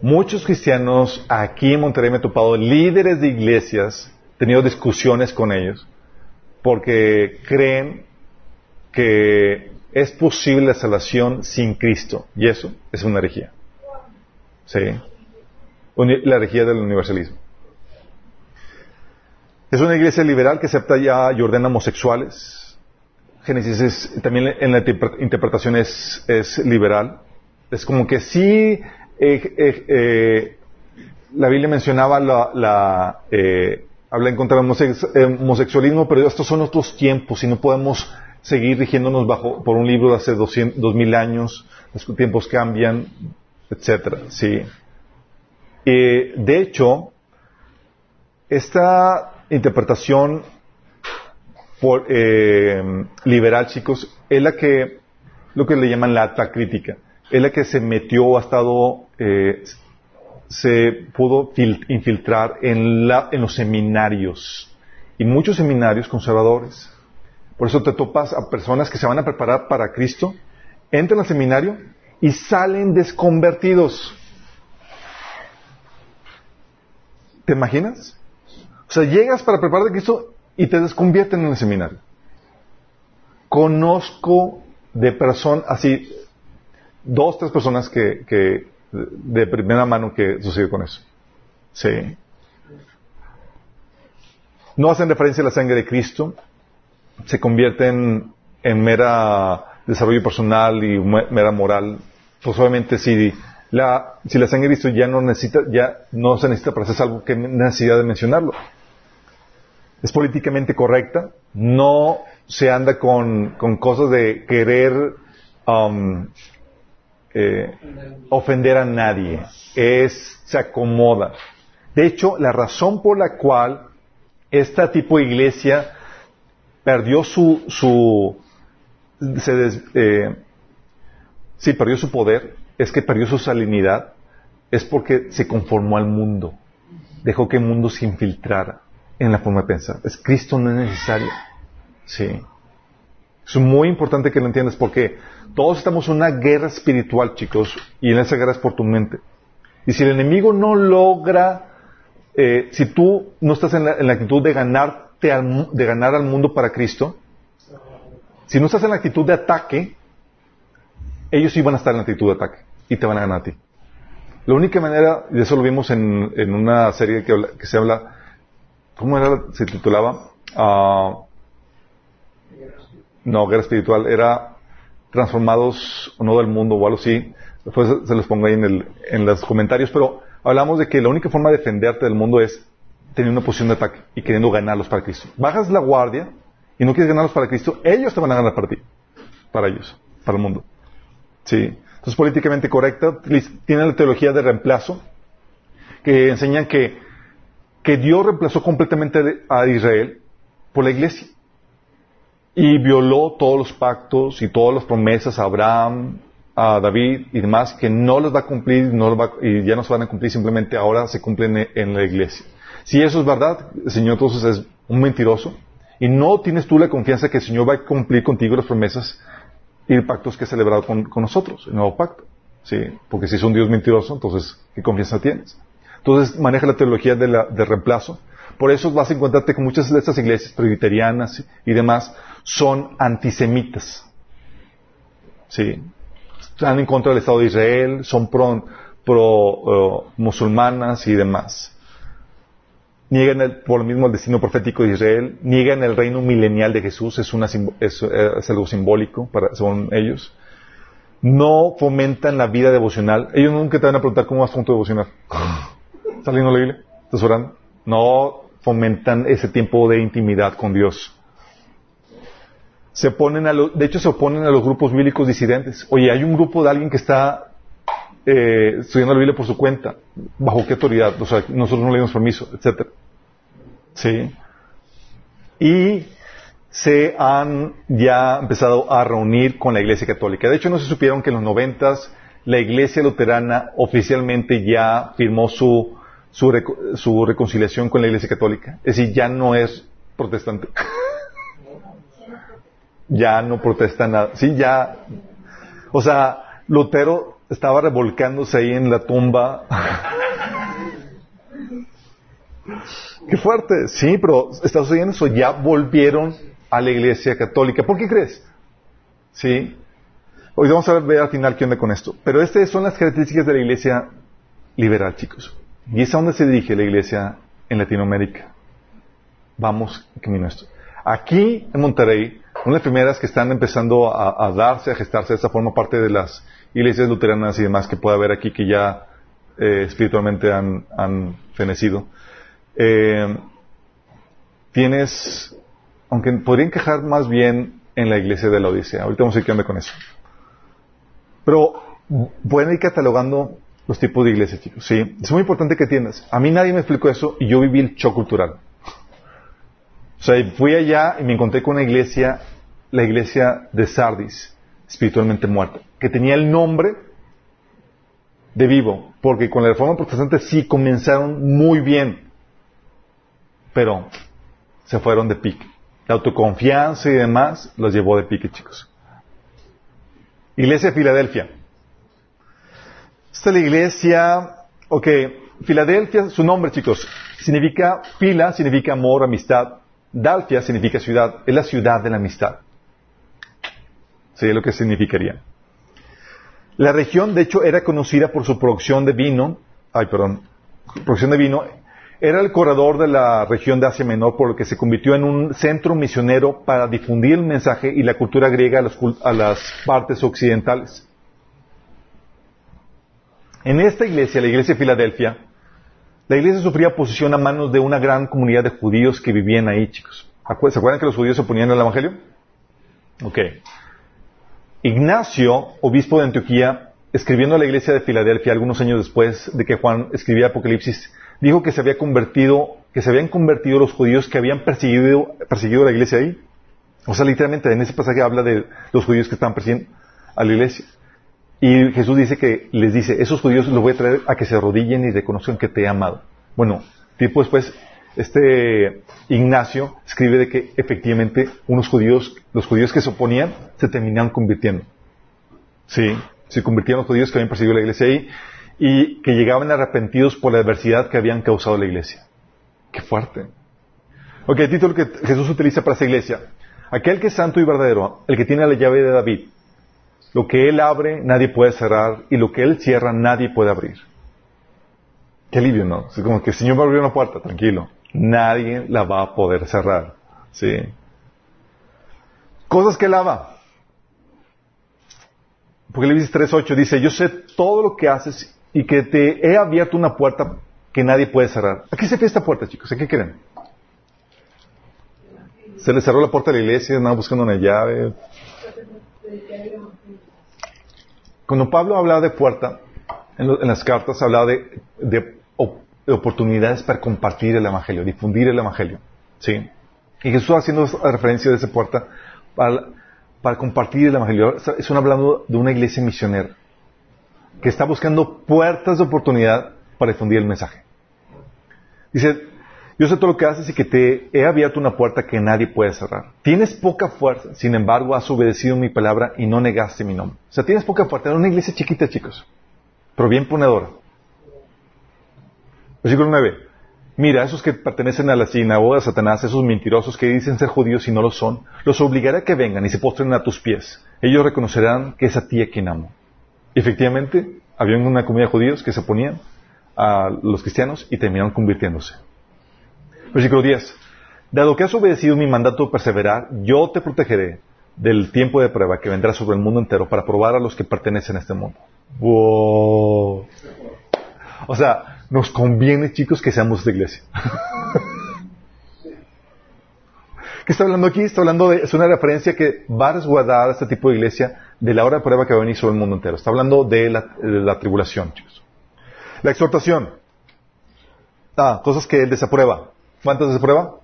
Muchos cristianos aquí en Monterrey me he topado líderes de iglesias, he tenido discusiones con ellos, porque creen que es posible la salvación sin Cristo, y eso es una herejía. Sí. La herejía del universalismo. Es una iglesia liberal que acepta ya y ordena homosexuales. Génesis es, también en la interpretación es, liberal. Es como que sí, eh, eh, eh, la Biblia mencionaba la, la habla en contra del homosexualismo, pero estos son otros tiempos y no podemos seguir rigiéndonos bajo por un libro de hace dos mil años. Los tiempos cambian, etcétera, sí. de hecho, esta interpretación por, eh, liberal, chicos, es la que, lo que le llaman la alta crítica, es la que se metió, ha estado, eh, se pudo infiltrar en, la, en los seminarios, y muchos seminarios conservadores. Por eso te topas a personas que se van a preparar para Cristo, entran al seminario y salen desconvertidos. ¿Te imaginas? O sea, llegas para prepararte a Cristo y te desconvierten en el seminario. Conozco de personas, así, dos, tres personas que, que, de primera mano que sucedió con eso. Sí. No hacen referencia a la sangre de Cristo, se convierten en mera desarrollo personal y mera moral. Pues obviamente si la, si la sangre de Cristo ya no necesita, ya no se necesita para hacer algo que necesidad de mencionarlo es políticamente correcta, no se anda con, cosas de querer um, eh, ofender a nadie, es, se acomoda. De hecho, la razón por la cual este tipo de iglesia perdió su, su se eh, sí, perdió su poder, es que perdió su salinidad, es porque se conformó al mundo, dejó que el mundo se infiltrara en la forma de pensar. Es Cristo no es necesario. Sí. Es muy importante que lo entiendas porque todos estamos en una guerra espiritual, chicos, y en esa guerra es por tu mente. Y si el enemigo no logra, eh, si tú no estás en la, actitud de ganarte al, de ganar al mundo para Cristo, si no estás en la actitud de ataque, ellos sí van a estar en actitud de ataque y te van a ganar a ti. La única manera, y eso lo vimos en, una serie que, se habla ¿Cómo era? Se titulaba. Uh, no, Guerra Espiritual. Era Transformados o no del mundo o algo así. Después se los pongo ahí en, el, en los comentarios. Pero hablamos de que la única forma de defenderte del mundo es tener una posición de ataque y queriendo ganarlos para Cristo. Bajas la guardia y no quieres ganarlos para Cristo, ellos te van a ganar para ti. Para ellos, para el mundo. Sí. Entonces, políticamente correcta, tiene la teología de reemplazo, que enseñan que que Dios reemplazó completamente a Israel por la iglesia. Y violó todos los pactos y todas las promesas a Abraham, a David y demás, que no los va a cumplir no y ya no se van a cumplir, simplemente ahora se cumplen en la iglesia. Si eso es verdad, el Señor entonces es un mentiroso y no tienes tú la confianza que el Señor va a cumplir contigo las promesas y pactos que ha celebrado con, con nosotros, el nuevo pacto. Sí, porque si es un Dios mentiroso, entonces, ¿qué confianza tienes? Entonces maneja la teología de, la, de reemplazo. Por eso vas a encontrarte que muchas de estas iglesias presbiterianas y demás son antisemitas. ¿Sí? Están en contra del Estado de Israel, son pro, pro uh, musulmanas y demás. Niegan el, por lo mismo el destino profético de Israel, niegan el reino milenial de Jesús, es, una, es, es algo simbólico para, según ellos. No fomentan la vida devocional. Ellos nunca te van a preguntar cómo vas con tu devocional. ¿Estás leyendo la Biblia? ¿Estás orando? No fomentan ese tiempo de intimidad con Dios. Se ponen a de hecho, se oponen a los grupos bíblicos disidentes. Oye, hay un grupo de alguien que está eh, estudiando la Biblia por su cuenta. ¿Bajo qué autoridad? O sea, nosotros no le dimos permiso, etcétera. Sí. Y se han ya empezado a reunir con la Iglesia Católica. De hecho, no se supieron que en los noventas la Iglesia Luterana oficialmente ya firmó su su, reconciliación con la Iglesia Católica. Es decir, ya no es protestante. ya no protesta nada. Sí, ya. O sea, Lutero estaba revolcándose ahí en la tumba. Qué fuerte. Sí, pero está sucediendo eso. Ya volvieron a la Iglesia Católica. ¿Por qué crees? Sí. Hoy vamos a ver al final qué onda con esto. Pero estas son las características de la Iglesia liberal, chicos. Y es a donde se dirige la iglesia en Latinoamérica. Vamos camino a esto. Aquí en Monterrey, una de las primeras que están empezando a, darse, a gestarse de esta forma, parte de las iglesias luteranas y demás que puede haber aquí que ya eh, espiritualmente han, fenecido. Eh, tienes, aunque podrían quejar más bien en la iglesia de la Odisea. Ahorita vamos a ir qué con eso. Pero pueden ir catalogando los tipos de iglesias, chicos. Sí, es muy importante que entiendas. A mí nadie me explicó eso y yo viví el shock cultural. O sea, fui allá y me encontré con una iglesia, la iglesia de Sardis, espiritualmente muerta, que tenía el nombre de vivo, porque con la reforma protestante sí comenzaron muy bien, pero se fueron de pique. La autoconfianza y demás los llevó de pique, chicos. Iglesia de Filadelfia. Esta es la iglesia, ok, Filadelfia, su nombre, chicos, significa fila, significa amor, amistad. Dalfia significa ciudad, es la ciudad de la amistad. Sería lo que significaría. La región, de hecho, era conocida por su producción de vino, ay, perdón, producción de vino, era el corredor de la región de Asia Menor, por lo que se convirtió en un centro misionero para difundir el mensaje y la cultura griega a, a las partes occidentales. En esta iglesia, la iglesia de Filadelfia, la iglesia sufría oposición a manos de una gran comunidad de judíos que vivían ahí, chicos. ¿Se acuerdan que los judíos se oponían al Evangelio? Ok. Ignacio, obispo de Antioquía, escribiendo a la iglesia de Filadelfia algunos años después de que Juan escribía Apocalipsis, dijo que se había convertido, que se habían convertido los judíos que habían perseguido, perseguido a la iglesia ahí. O sea, literalmente en ese pasaje habla de los judíos que estaban persiguiendo a la iglesia. Y Jesús dice que les dice, esos judíos los voy a traer a que se arrodillen y reconozcan que te he amado. Bueno, tiempo después, este Ignacio escribe de que efectivamente unos judíos, los judíos que se oponían, se terminaron convirtiendo. Sí, se convirtieron los judíos que habían perseguido la iglesia ahí y que llegaban arrepentidos por la adversidad que habían causado la iglesia. Qué fuerte. Ok, el título que Jesús utiliza para esa iglesia. Aquel que es santo y verdadero, el que tiene la llave de David, lo que Él abre, nadie puede cerrar, y lo que Él cierra, nadie puede abrir. Qué alivio, ¿no? Es como que el Señor va a abrir una puerta, tranquilo. Nadie la va a poder cerrar. ¿Sí? Cosas que Él ama. Porque dice 3.8 dice, yo sé todo lo que haces y que te he abierto una puerta que nadie puede cerrar. ¿A qué se fue esta puerta, chicos? ¿A qué creen? Se le cerró la puerta a la iglesia, andaba buscando una llave. Cuando Pablo hablaba de puerta, en, las cartas hablaba de, oportunidades para compartir el Evangelio, difundir el Evangelio. ¿sí? Y Jesús haciendo referencia de esa puerta para, compartir el Evangelio. Es hablando de una iglesia misionera que está buscando puertas de oportunidad para difundir el mensaje. Dice, yo sé todo lo que haces y que te he abierto una puerta que nadie puede cerrar. Tienes poca fuerza, sin embargo has obedecido mi palabra y no negaste mi nombre. O sea, tienes poca fuerza. Era una iglesia chiquita, chicos, pero bien ponedora. Versículo 9. Mira, esos que pertenecen a la sinagoga de Satanás, esos mentirosos que dicen ser judíos y no lo son, los obligaré a que vengan y se postren a tus pies. Ellos reconocerán que es a ti a quien amo. Y efectivamente, había una comunidad de judíos que se oponían a los cristianos y terminaron convirtiéndose. Versículo 10. Dado que has obedecido mi mandato de perseverar, yo te protegeré del tiempo de prueba que vendrá sobre el mundo entero para probar a los que pertenecen a este mundo. Wow. O sea, nos conviene, chicos, que seamos de iglesia. ¿Qué está hablando aquí? Está hablando de, es una referencia que va a resguardar este tipo de iglesia de la hora de prueba que va a venir sobre el mundo entero. Está hablando de la, tribulación, chicos. La exhortación. Ah, cosas que él desaprueba. ¿Cuántas se prueba?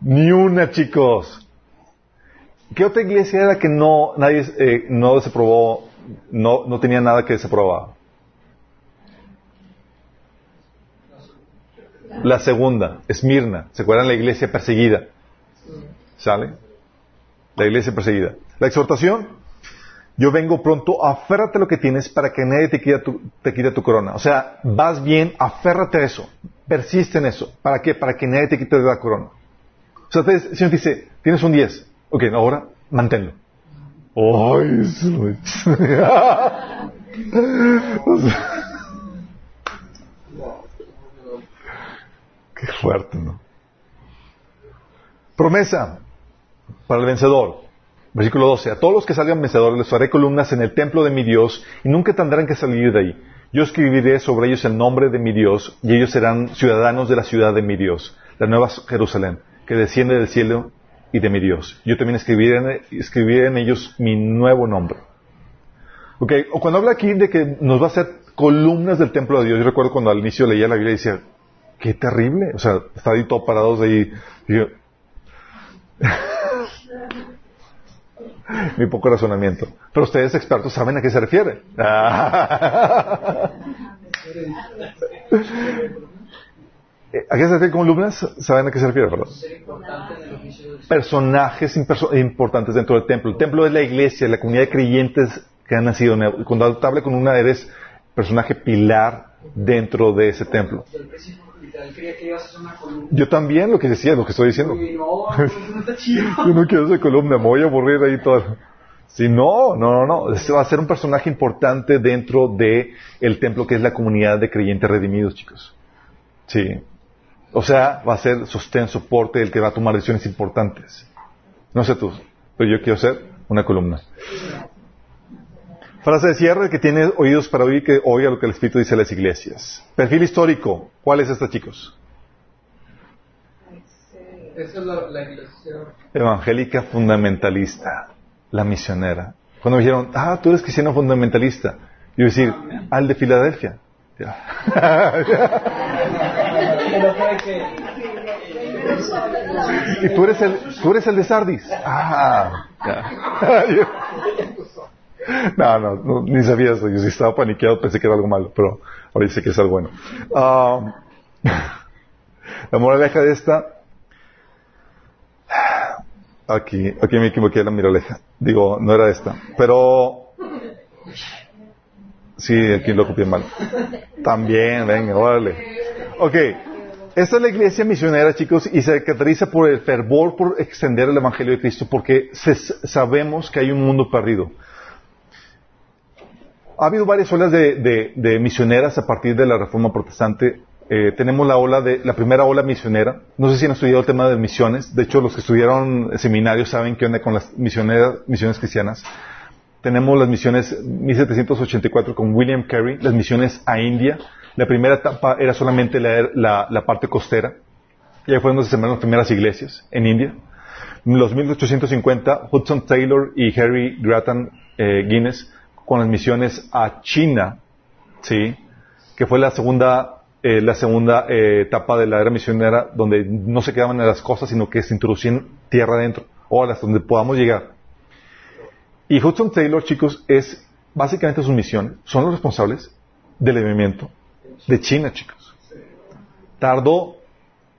Ni una, chicos. ¿Qué otra iglesia era que no, nadie, eh, no desaprobó, no, no tenía nada que desaprobar? La segunda, Esmirna. ¿Se acuerdan la iglesia perseguida? ¿Sale? La iglesia perseguida. La exhortación, yo vengo pronto, aférrate a lo que tienes para que nadie te quite, tu, te quite tu corona. O sea, vas bien, aférrate a eso. Persiste en eso. ¿Para qué? Para que nadie te quite la corona. O sea, el Señor dice, tienes un 10. Ok, ahora manténlo. ¡Ay! Qué fuerte, ¿no? Promesa para el vencedor. Versículo 12. A todos los que salgan vencedores les haré columnas en el templo de mi Dios y nunca tendrán que salir de ahí. Yo escribiré sobre ellos el nombre de mi Dios, y ellos serán ciudadanos de la ciudad de mi Dios, la nueva Jerusalén, que desciende del cielo y de mi Dios. Yo también escribiré, en ellos mi nuevo nombre. Ok, o cuando habla aquí de que nos va a hacer columnas del templo de Dios, yo recuerdo cuando al inicio leía la Biblia y decía, qué terrible, o sea, está ahí todo parados ahí. Mi poco razonamiento. Pero ustedes expertos saben a qué se refiere. ¿A qué se refiere con columnas? ¿Saben a qué se refiere? Personajes importantes dentro del templo. El templo es la iglesia, la comunidad de creyentes que han nacido. Cuando te habla con una, eres personaje pilar dentro de ese templo. Yo también lo que decía, lo que estoy diciendo. Yo no quiero ser columna, me voy a aburrir ahí todo. Si no, no, no, no. Este va a ser un personaje importante dentro de el templo que es la comunidad de creyentes redimidos, chicos. Sí. O sea, va a ser sostén, soporte, el que va a tomar decisiones importantes. No sé tú, pero yo quiero ser una columna. Frase de cierre, que tiene oídos para oír, que oiga lo que el Espíritu dice a las iglesias. Perfil histórico. ¿Cuál es esta, chicos? Esa es la, iglesia. Evangélica fundamentalista. La misionera. Cuando me dijeron, ah, tú eres cristiano fundamentalista. Yo decir, al de Filadelfia. y tú eres el, tú eres el de Sardis. Ah, no, no, ni sabía eso. Yo sí estaba paniqueado, pensé que era algo malo, pero ahora dice que es algo bueno. Uh, la moraleja de esta. Aquí, aquí me equivoqué la moraleja. Digo, no era esta. Pero. Sí, aquí lo copié mal. También, venga, órale. Ok. Esta es la iglesia misionera, chicos, y se caracteriza por el fervor por extender el Evangelio de Cristo, porque sabemos que hay un mundo perdido ha habido varias olas de, misioneras a partir de la Reforma Protestante. Eh, tenemos la ola de la primera ola misionera. No sé si han estudiado el tema de misiones. De hecho, los que estudiaron seminarios saben qué onda con las misioneras, misiones cristianas. Tenemos las misiones 1784 con William Carey, las misiones a India. La primera etapa era solamente la, la, parte costera. Y ahí fue donde se sembraron las primeras iglesias en India. Los 1850, Hudson Taylor y Harry Grattan eh, Guinness con las misiones a China, ¿sí? Que fue la segunda, eh, la segunda eh, etapa de la era misionera, donde no se quedaban en las costas, sino que se introducían tierra adentro, o hasta donde podamos llegar. Y Hudson Taylor, chicos, es básicamente su misión, son los responsables del movimiento de China, chicos. Tardó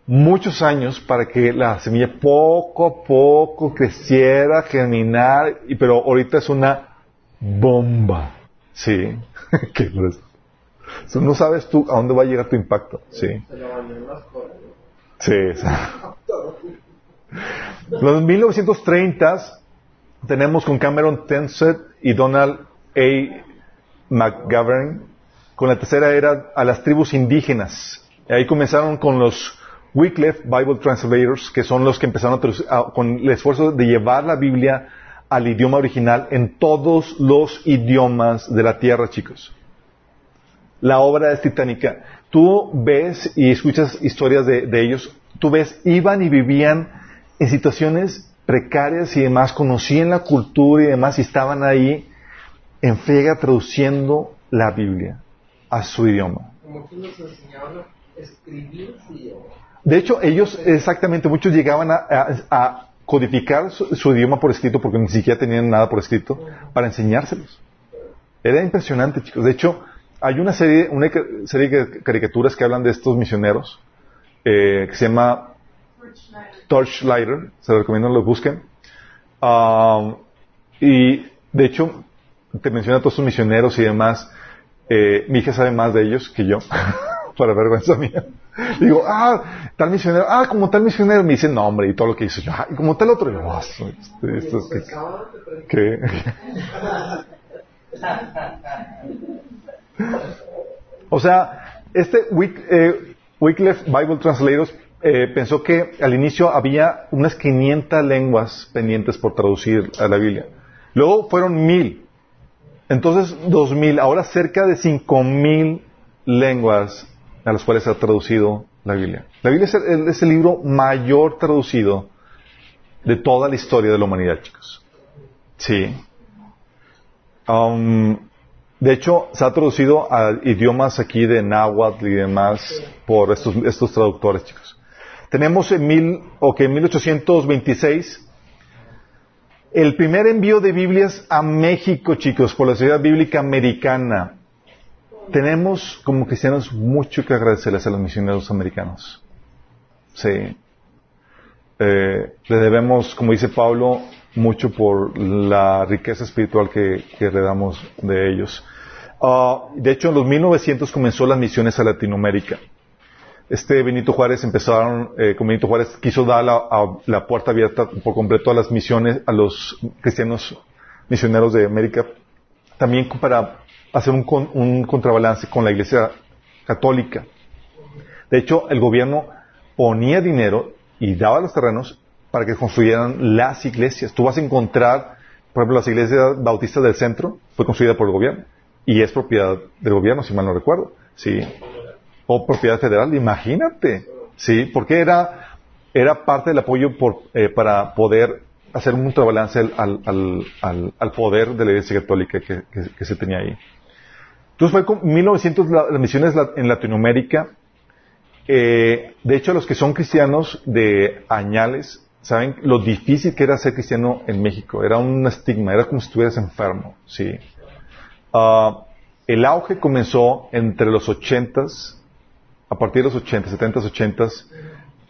muchos años para que la semilla poco a poco creciera, germinar, y, pero ahorita es una bomba. Sí. ¿Qué es No sabes tú a dónde va a llegar tu impacto. Sí. Sí. Los 1930 tenemos con Cameron Tensett y Donald A. McGovern con la tercera era a las tribus indígenas. Ahí comenzaron con los Wycliffe Bible Translators, que son los que empezaron con el esfuerzo de llevar la Biblia al idioma original en todos los idiomas de la tierra, chicos. La obra es titánica. Tú ves y escuchas historias de, ellos, tú ves, iban y vivían en situaciones precarias y demás, conocían la cultura y demás y estaban ahí en friega traduciendo la Biblia a su idioma. De hecho, ellos exactamente, muchos llegaban a codificar su, idioma por escrito porque ni siquiera tenían nada por escrito para enseñárselos. Era impresionante, chicos. De hecho, hay una serie, una serie de caricaturas que hablan de estos misioneros eh, que se llama Torchlighter. Se lo recomiendo que lo busquen. Um, y de hecho, te menciona a todos estos misioneros y demás. Eh, mi hija sabe más de ellos que yo, para vergüenza mía. Digo, ah, tal misionero, ah, como tal misionero, me dice nombre y todo lo que hizo yo, ah, y como tal otro, yo, ah, este, esto, ¿qué? o sea, este eh, Wycliffe Bible Translators eh, pensó que al inicio había unas 500 lenguas pendientes por traducir a la Biblia. Luego fueron mil. Entonces, dos mil. Ahora cerca de cinco mil lenguas a las cuales se ha traducido la Biblia. La Biblia es el, libro mayor traducido de toda la historia de la humanidad, chicos. Sí. Um, de hecho, se ha traducido a idiomas aquí de náhuatl y demás por estos, estos traductores, chicos. Tenemos en, mil, o que en 1826 el primer envío de Biblias a México, chicos, por la Sociedad Bíblica Americana. Tenemos como cristianos mucho que agradecerles a los misioneros americanos. Sí. Eh, le debemos, como dice Pablo, mucho por la riqueza espiritual que, que heredamos de ellos. Ah, de hecho, en los 1900 comenzó las misiones a Latinoamérica este Benito Juárez empezaron, eh, con Benito Juárez quiso dar la, puerta abierta por completo a las misiones, a los cristianos misioneros de América, también para hacer un, un contrabalance con la Iglesia Católica. De hecho, el gobierno ponía dinero y daba los terrenos para que construyeran las iglesias. Tú vas a encontrar, por ejemplo, las iglesias bautistas del centro, fue construida por el gobierno y es propiedad del gobierno, si mal no recuerdo. Sí o propiedad federal, imagínate, ¿sí? Porque era, era parte del apoyo por, eh, para poder hacer un contrabalance al, al, al, poder de la Iglesia Católica que, se tenía ahí. Entonces fue con 1900 las misiones en Latinoamérica. Eh, de hecho, los que son cristianos de añales saben lo difícil que era ser cristiano en México. Era un estigma, era como si estuvieras enfermo, ¿sí? Uh, el auge comenzó entre los ochentas a partir de los 80, 70, 80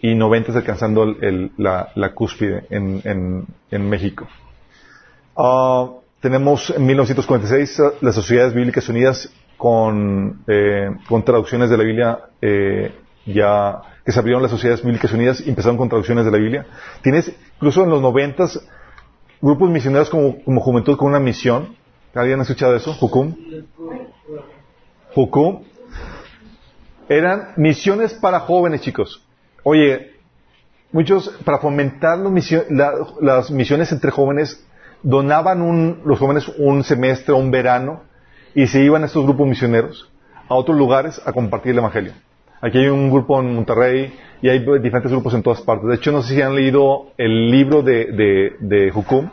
y 90 alcanzando la, cúspide en, México. Ah, tenemos en 1946 ah, las Sociedades Bíblicas Unidas con, eh, con traducciones de la Biblia eh, ya que se abrieron las Sociedades Bíblicas Unidas y empezaron con traducciones de la Biblia. Tienes incluso en los 90 grupos misioneros como, como Juventud con una misión. ¿Alguien ha escuchado eso? Jucum. Jucum eran misiones para jóvenes, chicos. Oye, muchos, para fomentar las misiones entre jóvenes, donaban los jóvenes un semestre un verano y se iban estos grupos misioneros a otros lugares a compartir el Evangelio. Aquí hay un grupo en Monterrey y hay diferentes grupos en todas partes. De hecho, no sé si han leído el libro de, de, Hukum.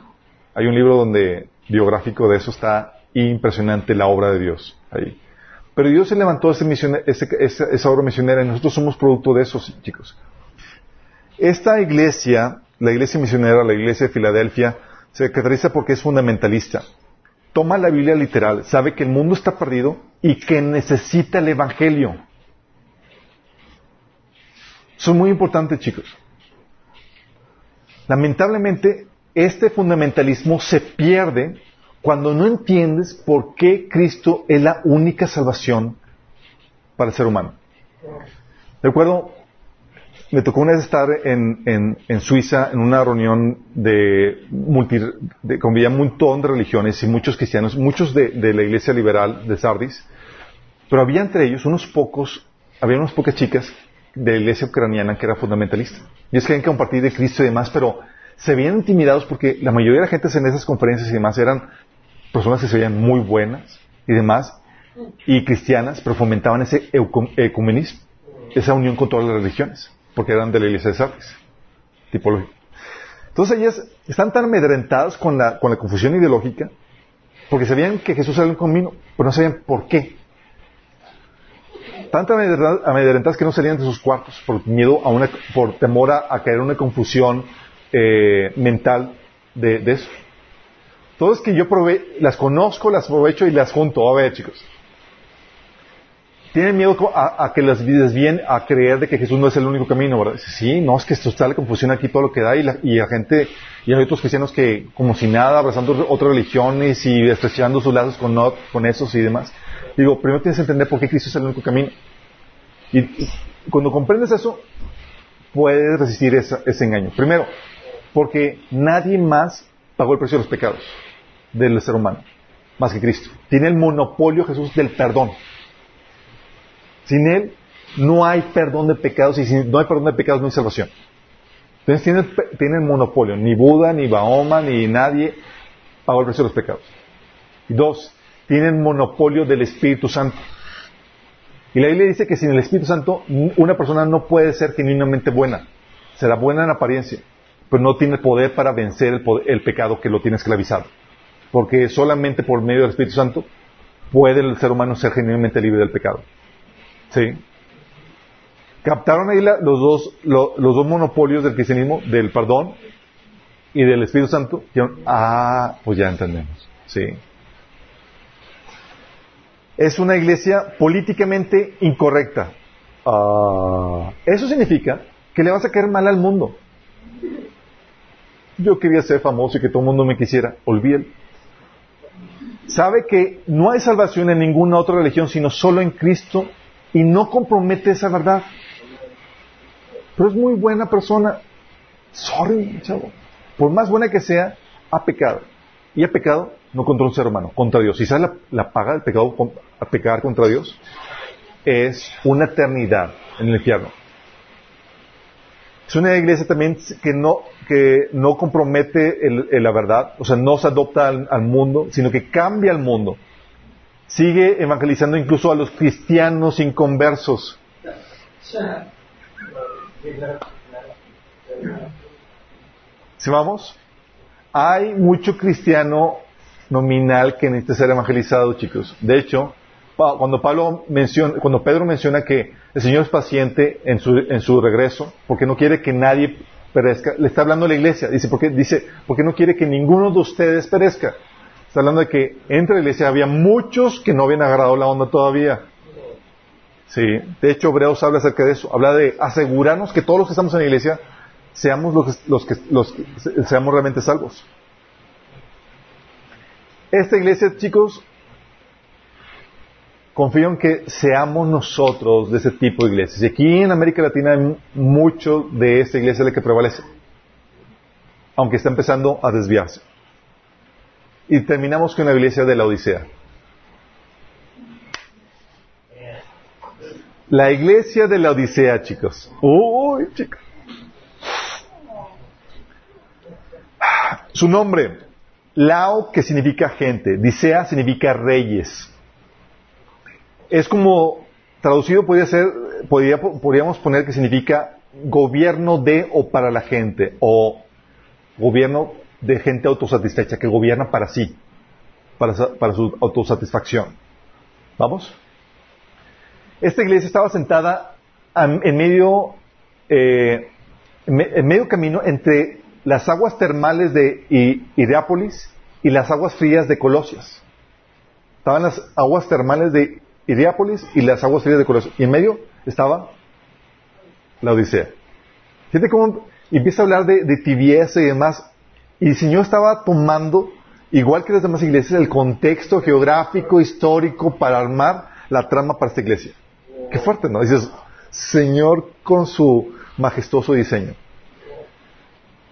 Hay un libro donde biográfico de eso está impresionante la obra de Dios ahí. Pero Dios se levantó ese esa, obra misionera y nosotros somos producto de eso, chicos. Esta iglesia, la iglesia misionera, la iglesia de Filadelfia, se caracteriza porque es fundamentalista. Toma la Biblia literal, sabe que el mundo está perdido y que necesita el Evangelio. Eso es muy importante, chicos. Lamentablemente, este fundamentalismo se pierde cuando no entiendes por qué Cristo es la única salvación para el ser humano. Recuerdo, me tocó una vez estar en, en, Suiza en una reunión de, multi, de con un montón de religiones y muchos cristianos, muchos de, de, la iglesia liberal de Sardis, pero había entre ellos unos pocos, había unas pocas chicas de la iglesia ucraniana que era fundamentalista. Y es que querían compartir de Cristo y demás, pero se veían intimidados porque la mayoría de la gente en esas conferencias y demás eran personas que se veían muy buenas y demás, y cristianas, pero fomentaban ese ecumenismo, esa unión con todas las religiones, porque eran de la iglesia de Sardis, tipológica. Entonces ellas están tan amedrentadas con la, con la confusión ideológica, porque sabían que Jesús era un camino, pero no sabían por qué. Tan amedrentadas que no salían de sus cuartos por miedo a una, por temor a, caer en una confusión eh, mental de, de eso. Todas que yo probé, las conozco, las aprovecho y las junto. A ver, chicos. Tienen miedo a, que las vidas bien a creer de que Jesús no es el único camino. Sí, no, es que esto está la confusión aquí, todo lo que da, y la, y gente, y hay otros cristianos que, como si nada, abrazando otras religiones y estrechando sus lazos con, con esos y demás. Digo, primero tienes que entender por qué Cristo es el único camino. Y, cuando comprendes eso, puedes resistir ese engaño. Primero, porque nadie más pagó el precio de los pecados del ser humano, más que Cristo. Tiene el monopolio Jesús del perdón. Sin Él no hay perdón de pecados y si no hay perdón de pecados no hay salvación. Entonces tiene, el monopolio. Ni Buda, ni Bahoma, ni nadie pagó el de los pecados. Y dos, tienen monopolio del Espíritu Santo. Y la Biblia dice que sin el Espíritu Santo una persona no puede ser genuinamente buena. Será buena en apariencia, pero no tiene poder para vencer el, el pecado que lo tiene esclavizado porque solamente por medio del Espíritu Santo puede el ser humano ser genuinamente libre del pecado. ¿Sí? captaron ahí la- los, dos, lo- los dos monopolios del cristianismo, del perdón y del Espíritu Santo. Ah, pues ya entendemos. Sí. Es una iglesia políticamente incorrecta. Ah, eso significa que le vas a caer mal al mundo. Yo quería ser famoso y que todo el mundo me quisiera. Olvídalo. Sabe que no hay salvación en ninguna otra religión sino solo en Cristo y no compromete esa verdad. Pero es muy buena persona. Sorry, chavo. Por más buena que sea, ha pecado. Y ha pecado no contra un ser humano, contra Dios. ¿Y sabes la, la paga del pecado a pecar contra Dios? Es una eternidad en el infierno. Es una iglesia también que no, que no compromete el- la verdad, o sea, no se adopta al, al mundo, sino que cambia al mundo. Sigue evangelizando incluso a los cristianos inconversos. ¿Sí vamos? Hay mucho cristiano nominal que necesita ser evangelizado, chicos. De hecho, cuando Pablo menciona, cuando Pedro menciona que el Señor es paciente en su, en su regreso, porque no quiere que nadie perezca, le está hablando a la iglesia. Dice, porque, dice, porque no quiere que ninguno de ustedes perezca. Está hablando de que entre la iglesia había muchos que no habían agarrado la onda todavía. Sí, de hecho Hebreos habla acerca de eso, habla de asegurarnos que todos los que estamos en la iglesia seamos los que, los que, seamos realmente salvos. Esta iglesia, chicos, confío en que seamos nosotros de ese tipo de iglesias. Y aquí en América Latina hay mucho de esta iglesia la que prevalece, aunque está empezando a desviarse. Y terminamos con la iglesia de la Odisea. La iglesia de la Odisea, chicos. Uy, chicos. Su nombre, Lao, que significa gente. Disea significa reyes. Es como, traducido podría ser, podría- podríamos poner que significa gobierno de o para la gente, o gobierno de gente autosatisfecha, que gobierna para sí, para, para su autosatisfacción. ¿Vamos? Esta iglesia estaba sentada en medio, eh, en me- en medio camino entre las aguas termales de I- Hierápolis y las aguas frías de Colosias. Estaban las aguas termales de Hierápolis y las aguas frías de Colosias. Y en medio estaba la Odisea. Fíjate cómo empieza a hablar de, de tibieza y demás. Y el Señor estaba tomando, igual que las demás iglesias, el contexto geográfico, histórico, para armar la trama para esta iglesia. Qué fuerte, ¿no? Dices, Señor con su majestuoso diseño.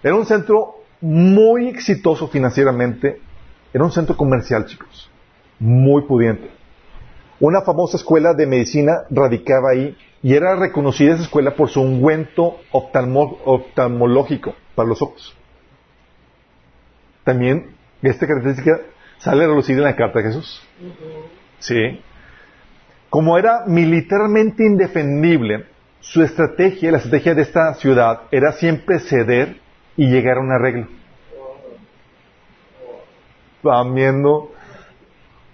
Era un centro muy exitoso financieramente. Era un centro comercial, chicos. Muy pudiente. Una famosa escuela de medicina radicaba ahí y era reconocida esa escuela por su ungüento oftalmo- oftalmológico para los ojos. También esta característica sale a relucir en la carta de Jesús. Sí. Como era militarmente indefendible, su estrategia, la estrategia de esta ciudad, era siempre ceder y llegar a un arreglo. Van viendo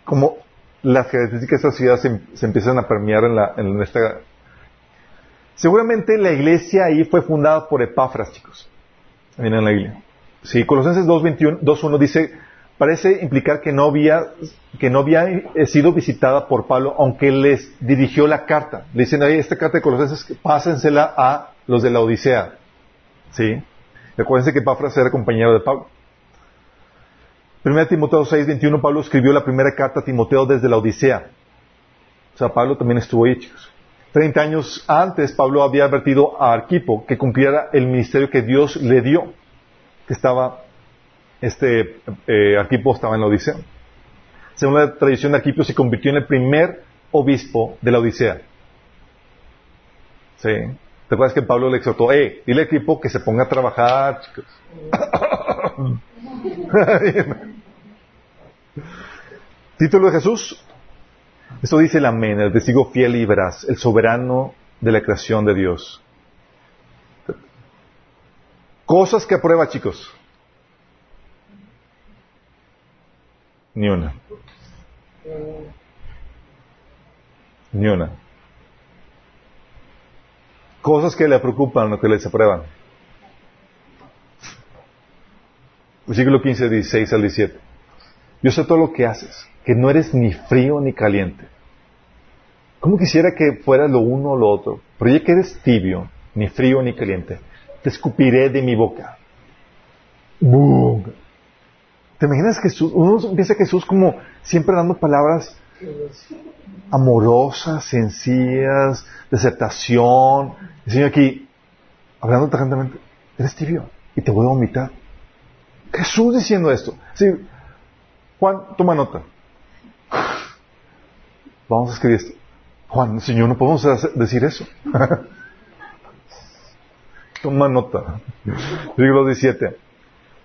cómo las características de esta ciudad se, empiezan a permear en, la, esta... Seguramente la iglesia ahí fue fundada por Epáfras, chicos. Ahí en la Biblia. Sí, Colosenses 2.21 2.1 dice, parece implicar que no había, que no había sido visitada por Pablo, aunque les dirigió la carta. Le dicen, ahí esta carta de Colosenses, pásensela a los de la Odisea. Sí. Recuérdense que Epáfras era compañero de Pablo. 1 Timoteo 6.21, Pablo escribió la primera carta a Timoteo desde la Odisea. O sea, Pablo también estuvo ahí, chicos. Treinta años antes, Pablo había advertido a Arquipo que cumpliera el ministerio que Dios le dio, que estaba, este, eh, Arquipo estaba en la Odisea. Según la tradición de Arquipo, se convirtió en el primer obispo de la Odisea. Sí. ¿Te acuerdas que Pablo le exhortó, eh, dile a Arquipo que se ponga a trabajar, chicos? Título de Jesús. Esto dice el amén, el testigo fiel y veraz, el soberano de la creación de Dios. Cosas que aprueba, chicos. Ni una. Ni una. Cosas que le preocupan o que le desaprueban. Versículo 15, 16 al 17. Yo sé todo lo que haces, que no eres ni frío ni caliente. ¿Cómo quisiera que fueras lo uno o lo otro? Pero ya que eres tibio, ni frío ni caliente, te escupiré de mi boca. ¡Bum! ¿Te imaginas Jesús? Uno piensa a Jesús como siempre dando palabras amorosas, sencillas, de aceptación. El Señor aquí, hablando tajantemente, eres tibio y te voy a vomitar. Jesús diciendo esto. Sí, Juan, toma nota. Vamos a escribir esto. Juan, Señor, no podemos decir eso. toma nota. Versículo 17.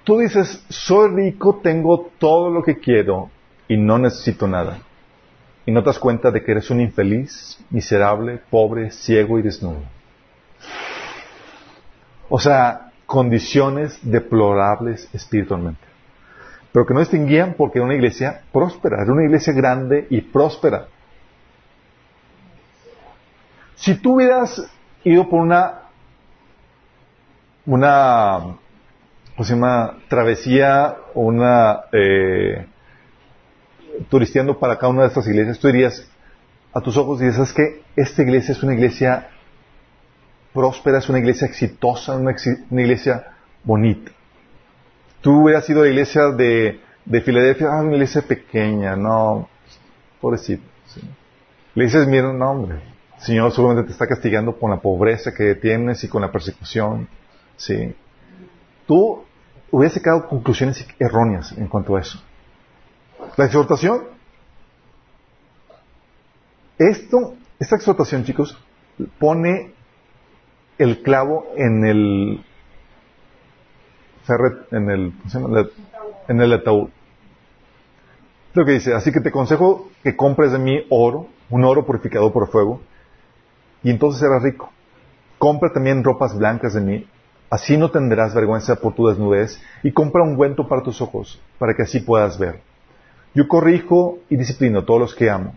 Tú dices, soy rico, tengo todo lo que quiero y no necesito nada. Y no te das cuenta de que eres un infeliz, miserable, pobre, ciego y desnudo. O sea, condiciones deplorables espiritualmente. Pero que no distinguían porque era una iglesia próspera, era una iglesia grande y próspera. Si tú hubieras ido por una, una, ¿cómo se? Travesía una, eh, turisteando para cada una de estas iglesias, tú dirías, a tus ojos dices, ¿sabes qué? Esta iglesia es una iglesia próspera, es una iglesia exitosa, una, iglesia bonita. Tú hubieras sido la iglesia de, de Filadelfia, ah, una iglesia pequeña, no, pobrecito. ¿sí? Le dices, mira, no, hombre, el Señor solamente te está castigando con la pobreza que tienes y con la persecución, ¿sí? Tú hubieras sacado conclusiones erróneas en cuanto a eso. La exhortación, esto, esta exhortación, chicos, pone el clavo en el en el, en el ataúd. Lo que dice, así que te aconsejo que compres de mí oro, un oro purificado por fuego, y entonces serás rico. Compra también ropas blancas de mí, así no tendrás vergüenza por tu desnudez, y compra un ungüento para tus ojos, para que así puedas ver. Yo corrijo y disciplino a todos los que amo,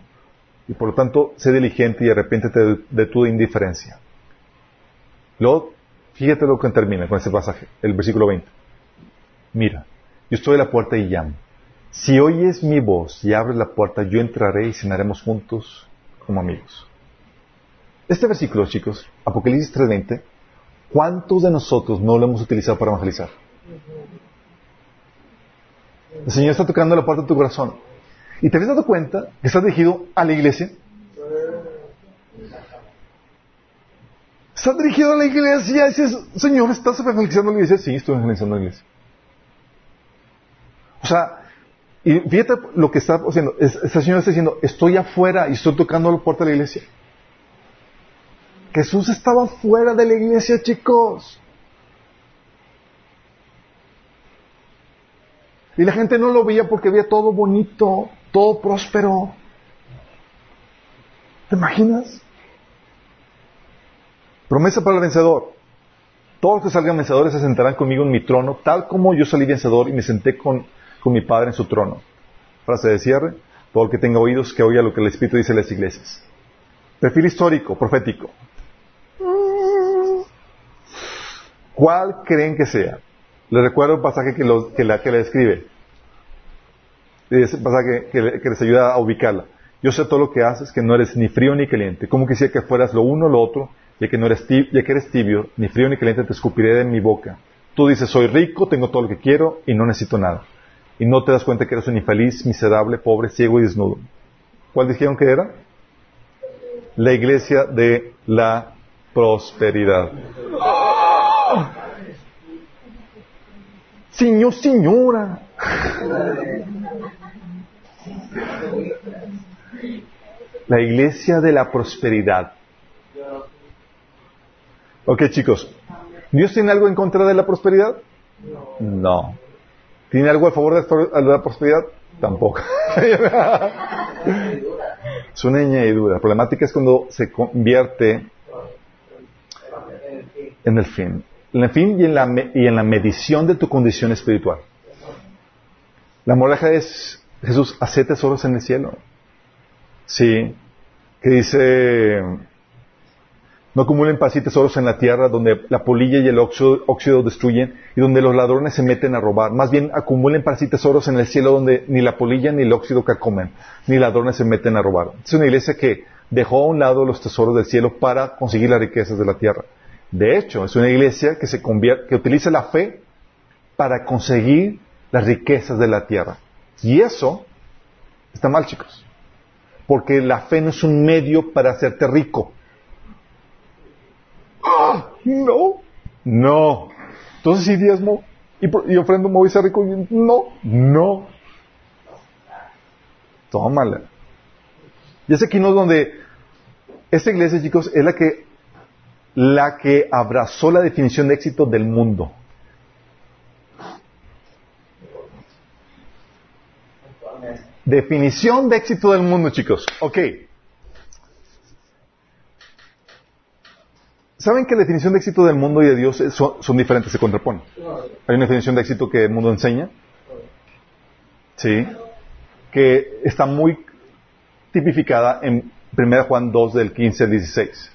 y por lo tanto sé diligente y arrepiéntete de, de tu indiferencia. Luego, fíjate lo que termina con este pasaje, el versículo 20. Mira, yo estoy a la puerta y llamo. Si oyes mi voz y abres la puerta, yo entraré y cenaremos juntos como amigos. Este versículo, chicos, Apocalipsis 3:20, ¿cuántos de nosotros no lo hemos utilizado para evangelizar? El Señor está tocando la puerta de tu corazón. ¿Y te has dado cuenta que estás dirigido a la iglesia? Estás dirigido a la iglesia y dices, Señor, ¿estás evangelizando a la iglesia? Sí, estoy evangelizando a la iglesia. O sea, y fíjate lo que está haciendo. Este Señor está diciendo, estoy afuera y estoy tocando la puerta de la iglesia. Jesús estaba fuera de la iglesia, chicos. Y la gente no lo veía porque veía todo bonito, todo próspero. ¿Te imaginas? Promesa para el vencedor. Todos los que salgan vencedores se sentarán conmigo en mi trono, tal como yo salí vencedor y me senté con, con mi Padre en su trono. Frase de cierre. Todo el que tenga oídos que oiga lo que el Espíritu dice a las iglesias. Perfil histórico, profético. ¿Cuál creen que sea? Les recuerdo el pasaje que, que, la, que le describe. Ese pasaje que, que, les ayuda a ubicarla. Yo sé todo lo que haces, que no eres ni frío ni caliente. ¿Cómo quisiera que fueras lo uno o lo otro? ya que, no eres tibio, ya que eres tibio, ni frío ni caliente, te escupiré de mi boca. Tú dices, soy rico, tengo todo lo que quiero y no necesito nada. Y no te das cuenta que eres un infeliz, miserable, pobre, ciego y desnudo. ¿Cuál dijeron que era? La iglesia de la prosperidad. Señor, señora. La iglesia de la prosperidad. Ok, chicos. ¿Dios tiene algo en contra de la prosperidad? No. ¿Tiene algo a favor de la prosperidad? Tampoco. es una añadidura. La problemática es cuando se convierte en el fin. En el fin y en la, y en la medición de tu condición espiritual. La moraleja es, Jesús, hace tesoros en el cielo. Sí. Que dice No acumulen para sí tesoros en la tierra donde la polilla y el óxido, destruyen y donde los ladrones se meten a robar. Más bien acumulen para sí tesoros en el cielo donde ni la polilla ni el óxido carcomen, ni ladrones se meten a robar. Es una iglesia que dejó a un lado los tesoros del cielo para conseguir las riquezas de la tierra. De hecho, es una iglesia que se convierte, que utiliza la fe para conseguir las riquezas de la tierra. Y eso está mal, chicos. Porque la fe no es un medio para hacerte rico. ¡Ah! No. No. Entonces, si diezmo y, y ofrendo, me voy a ser rico. No. No. Tómala. Y es aquí no donde esta iglesia, chicos, es la que la que abrazó la definición de éxito del mundo. Definición de éxito del mundo, chicos. Ok. ¿Saben que la definición de éxito del mundo y de Dios son, diferentes, se contraponen? Hay una definición de éxito que el mundo enseña. Sí. Que está muy tipificada en 1 Juan 2 del 15 al 16.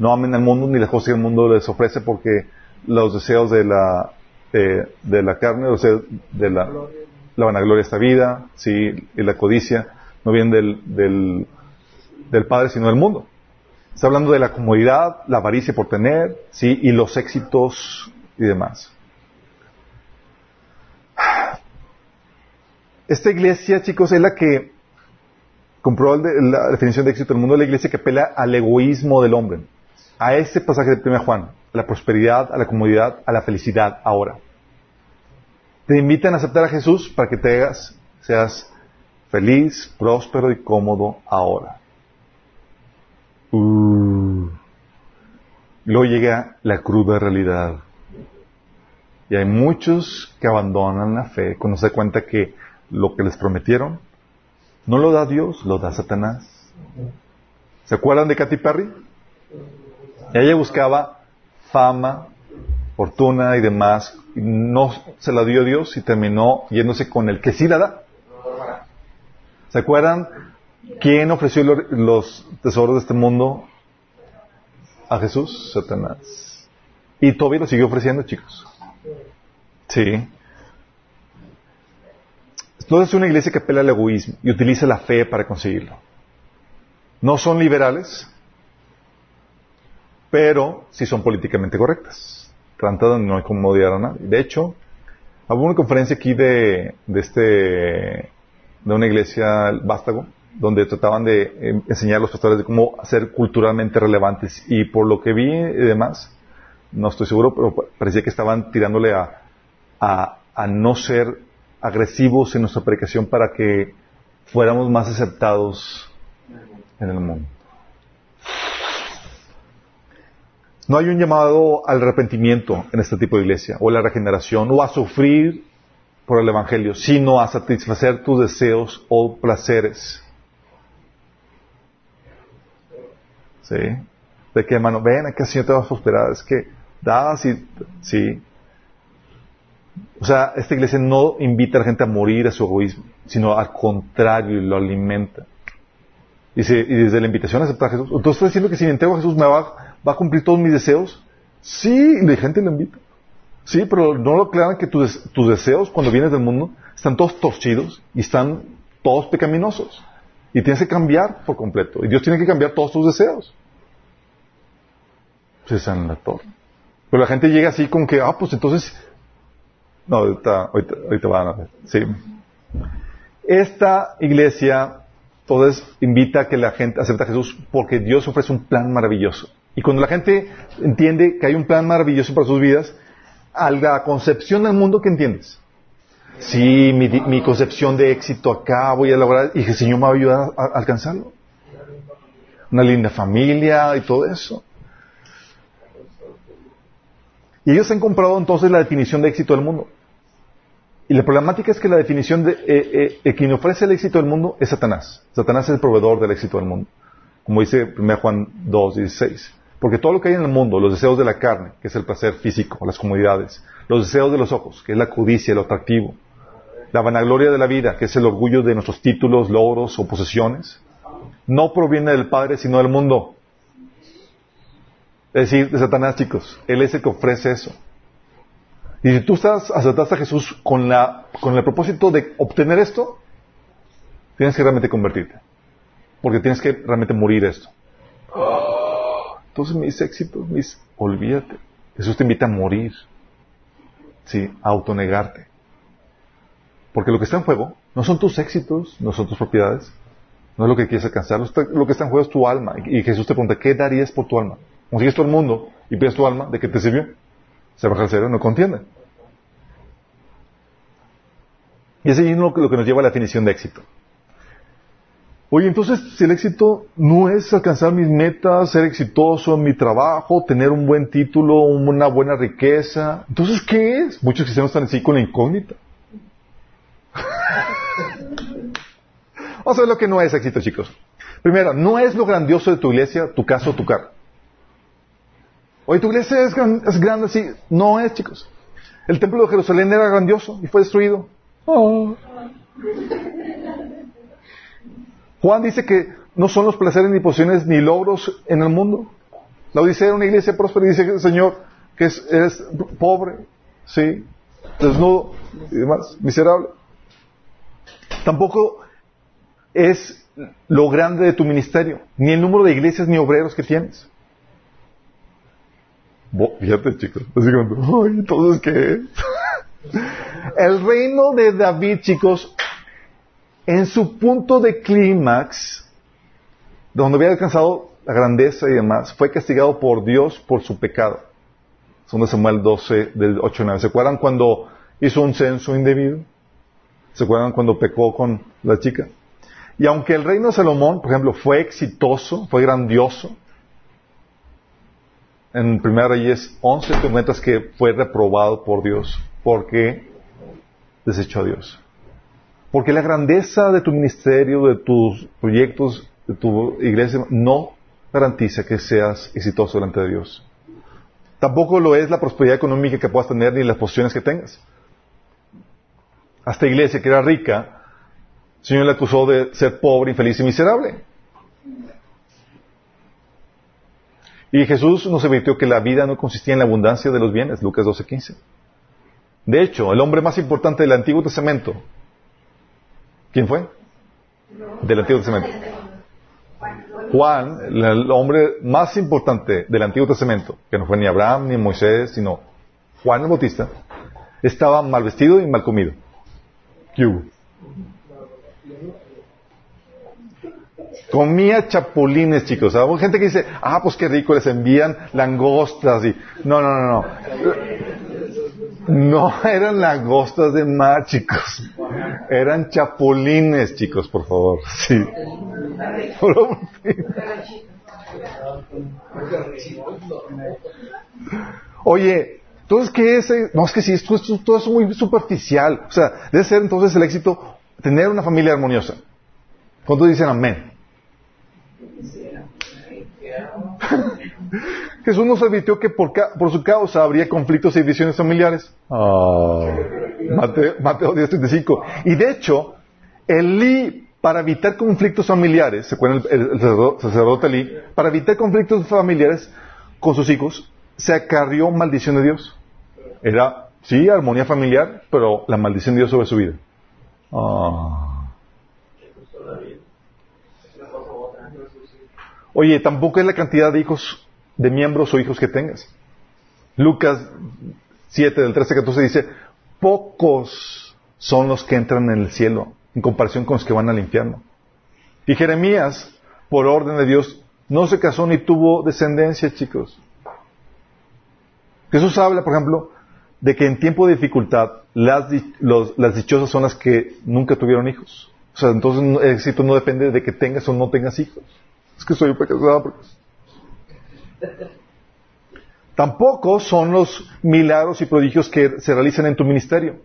No amen al mundo ni las cosas que el mundo les ofrece porque los deseos de la, eh, de la carne, los deseos de la, vanagloria de esta vida, sí, y la codicia, no vienen del, del, del Padre, sino del mundo. Está hablando de la comodidad, la avaricia por tener, sí, y los éxitos y demás. Esta iglesia, chicos, es la que compró la definición de éxito del mundo, la iglesia que apela al egoísmo del hombre. A este pasaje de 1 Juan, a la prosperidad, a la comodidad, a la felicidad ahora te invitan a aceptar a Jesús para que te hagas, seas feliz, próspero y cómodo ahora. Uh. Luego llega la cruda realidad. Y hay muchos que abandonan la fe cuando se dan cuenta que lo que les prometieron no lo da Dios, lo da Satanás. ¿Se acuerdan de Katy Perry? Ella buscaba fama, fortuna y demás no se la dio Dios y terminó yéndose con el que sí la da. ¿Se acuerdan quién ofreció los tesoros de este mundo a Jesús? Satanás. Y todavía lo siguió ofreciendo, chicos. Sí. Entonces es una iglesia que apela al egoísmo y utiliza la fe para conseguirlo. No son liberales, pero sí son políticamente correctas tratando no hay como odiar a nadie. De hecho, hubo una conferencia aquí de, de este, de una iglesia vástago, donde trataban de eh, enseñar a los pastores de cómo ser culturalmente relevantes. Y por lo que vi y demás, no estoy seguro, pero parecía que estaban tirándole a, a, a no ser agresivos en nuestra predicación para que fuéramos más aceptados en el mundo. No hay un llamado al arrepentimiento en este tipo de iglesia, o a la regeneración, o a sufrir por el Evangelio, sino a satisfacer tus deseos o placeres. ¿Sí? ¿De qué mano? Ven, aquí el Señor te va a prosperar. Es que das y... Sí. O sea, esta iglesia no invita a la gente a morir a su egoísmo, sino al contrario, lo alimenta. Y, y desde la invitación a aceptar a Jesús. Entonces estoy diciendo que si me entrego a Jesús me va ¿Va a cumplir todos mis deseos? Sí, la gente le invita. Sí, pero no lo crean que tus, deseos cuando vienes del mundo están todos torcidos y están todos pecaminosos. Y tienes que cambiar por completo. Y Dios tiene que cambiar todos tus deseos. Se están la torre. Pero la gente llega así con que, ah, pues entonces... No, ahorita, ahorita, ahorita van a ver. Sí. Esta iglesia, entonces, invita a que la gente acepte a Jesús porque Dios ofrece un plan maravilloso. Y cuando la gente entiende que hay un plan maravilloso para sus vidas, a la concepción del mundo, ¿qué entiendes? Sí, mi, concepción de éxito acá, voy a lograr, y el Señor me va a ayudar a, alcanzarlo. Una linda familia y todo eso. Y ellos han comprado entonces la definición de éxito del mundo. Y la problemática es que la definición de eh, eh, quien ofrece el éxito del mundo es Satanás. Satanás es el proveedor del éxito del mundo. Como dice 1 Juan 2, 16. Porque todo lo que hay en el mundo, los deseos de la carne, que es el placer físico, las comodidades, los deseos de los ojos, que es la codicia, lo atractivo, la vanagloria de la vida, que es el orgullo de nuestros títulos, logros o posesiones, no proviene del Padre, sino del mundo. Es decir, de Satanás, chicos. Él es el que ofrece eso. Y si tú estás, aceptaste a Jesús con, la, con el propósito de obtener esto, tienes que realmente convertirte. Porque tienes que realmente morir esto. Entonces mis éxitos, mis... Olvídate. Jesús te invita a morir. Sí, a autonegarte. Porque lo que está en juego no son tus éxitos, no son tus propiedades, no es lo que quieres alcanzar. Lo que está en juego es tu alma. Y Jesús te pregunta, ¿qué darías por tu alma? Consigues todo el mundo y pides tu alma, ¿de qué te sirvió? Se baja el cerebro, no contiende. Y ese es lo que nos lleva a la definición de éxito. Oye, entonces, si el éxito no es alcanzar mis metas, ser exitoso en mi trabajo, tener un buen título, una buena riqueza, entonces, ¿qué es? Muchos cristianos están así con la incógnita. Vamos a ver lo que no es éxito, chicos. Primero, no es lo grandioso de tu iglesia, tu casa o tu carro. Oye, tu iglesia es, grande así. No es, chicos. El templo de Jerusalén era grandioso y fue destruido. Oh. Juan dice que no son los placeres ni posiciones ni logros en el mundo. La Odisea era una iglesia próspera y dice Señor que es, pobre, sí, desnudo y demás, miserable. Tampoco es lo grande de tu ministerio, ni el número de iglesias ni obreros que tienes. fíjate, chicos, entonces qué el reino de David, chicos, en su punto de clímax, donde había alcanzado la grandeza y demás, fue castigado por Dios por su pecado. Son de Samuel 12, del 8 9. ¿Se acuerdan cuando hizo un censo indebido? ¿Se acuerdan cuando pecó con la chica? Y aunque el reino de Salomón, por ejemplo, fue exitoso, fue grandioso, en 1 Reyes 11 te cuentas que fue reprobado por Dios porque desechó a Dios. Porque la grandeza de tu ministerio, de tus proyectos, de tu iglesia, no garantiza que seas exitoso delante de Dios. Tampoco lo es la prosperidad económica que puedas tener ni las posiciones que tengas. A esta iglesia que era rica, el Señor le acusó de ser pobre, infeliz y miserable. Y Jesús nos advirtió que la vida no consistía en la abundancia de los bienes, Lucas 12:15. De hecho, el hombre más importante del Antiguo Testamento, ¿quién fue? Del Antiguo Testamento. Juan, el hombre más importante del Antiguo Testamento, que no fue ni Abraham ni Moisés, sino Juan el Bautista, estaba mal vestido y mal comido. ¿Qué hubo? Comía chapulines, chicos. Hay gente que dice, ah, pues qué rico, les envían langostas y... No, no, no, no. No eran langostas de mar, chicos. Eran chapulines, chicos, por favor. Sí. Oye, entonces, ¿qué es? No, es que sí, esto, esto, todo es muy superficial. O sea, debe ser entonces el éxito tener una familia armoniosa. ¿Cuántos dicen amén? Jesús nos advirtió que por, su causa habría conflictos y divisiones familiares. Oh. Mateo, Mateo 10.35. Y de hecho, Elí, para evitar conflictos familiares, se acuerdan el, el, sacerdote Elí, para evitar conflictos familiares con sus hijos, se acarrió maldición de Dios. Era, sí, armonía familiar, pero la maldición de Dios sobre su vida. Oh. Oye, tampoco es la cantidad de hijos, de miembros o hijos que tengas. Lucas 7, del 13 al 14 dice, pocos son los que entran en el cielo en comparación con los que van al infierno. Y Jeremías, por orden de Dios, no se casó ni tuvo descendencia, chicos. Jesús habla, por ejemplo, de que en tiempo de dificultad las, las dichosas son las que nunca tuvieron hijos. O sea, entonces el éxito no depende de que tengas o no tengas hijos. Es que soy. Tampoco son los milagros y prodigios que se realizan en tu ministerio.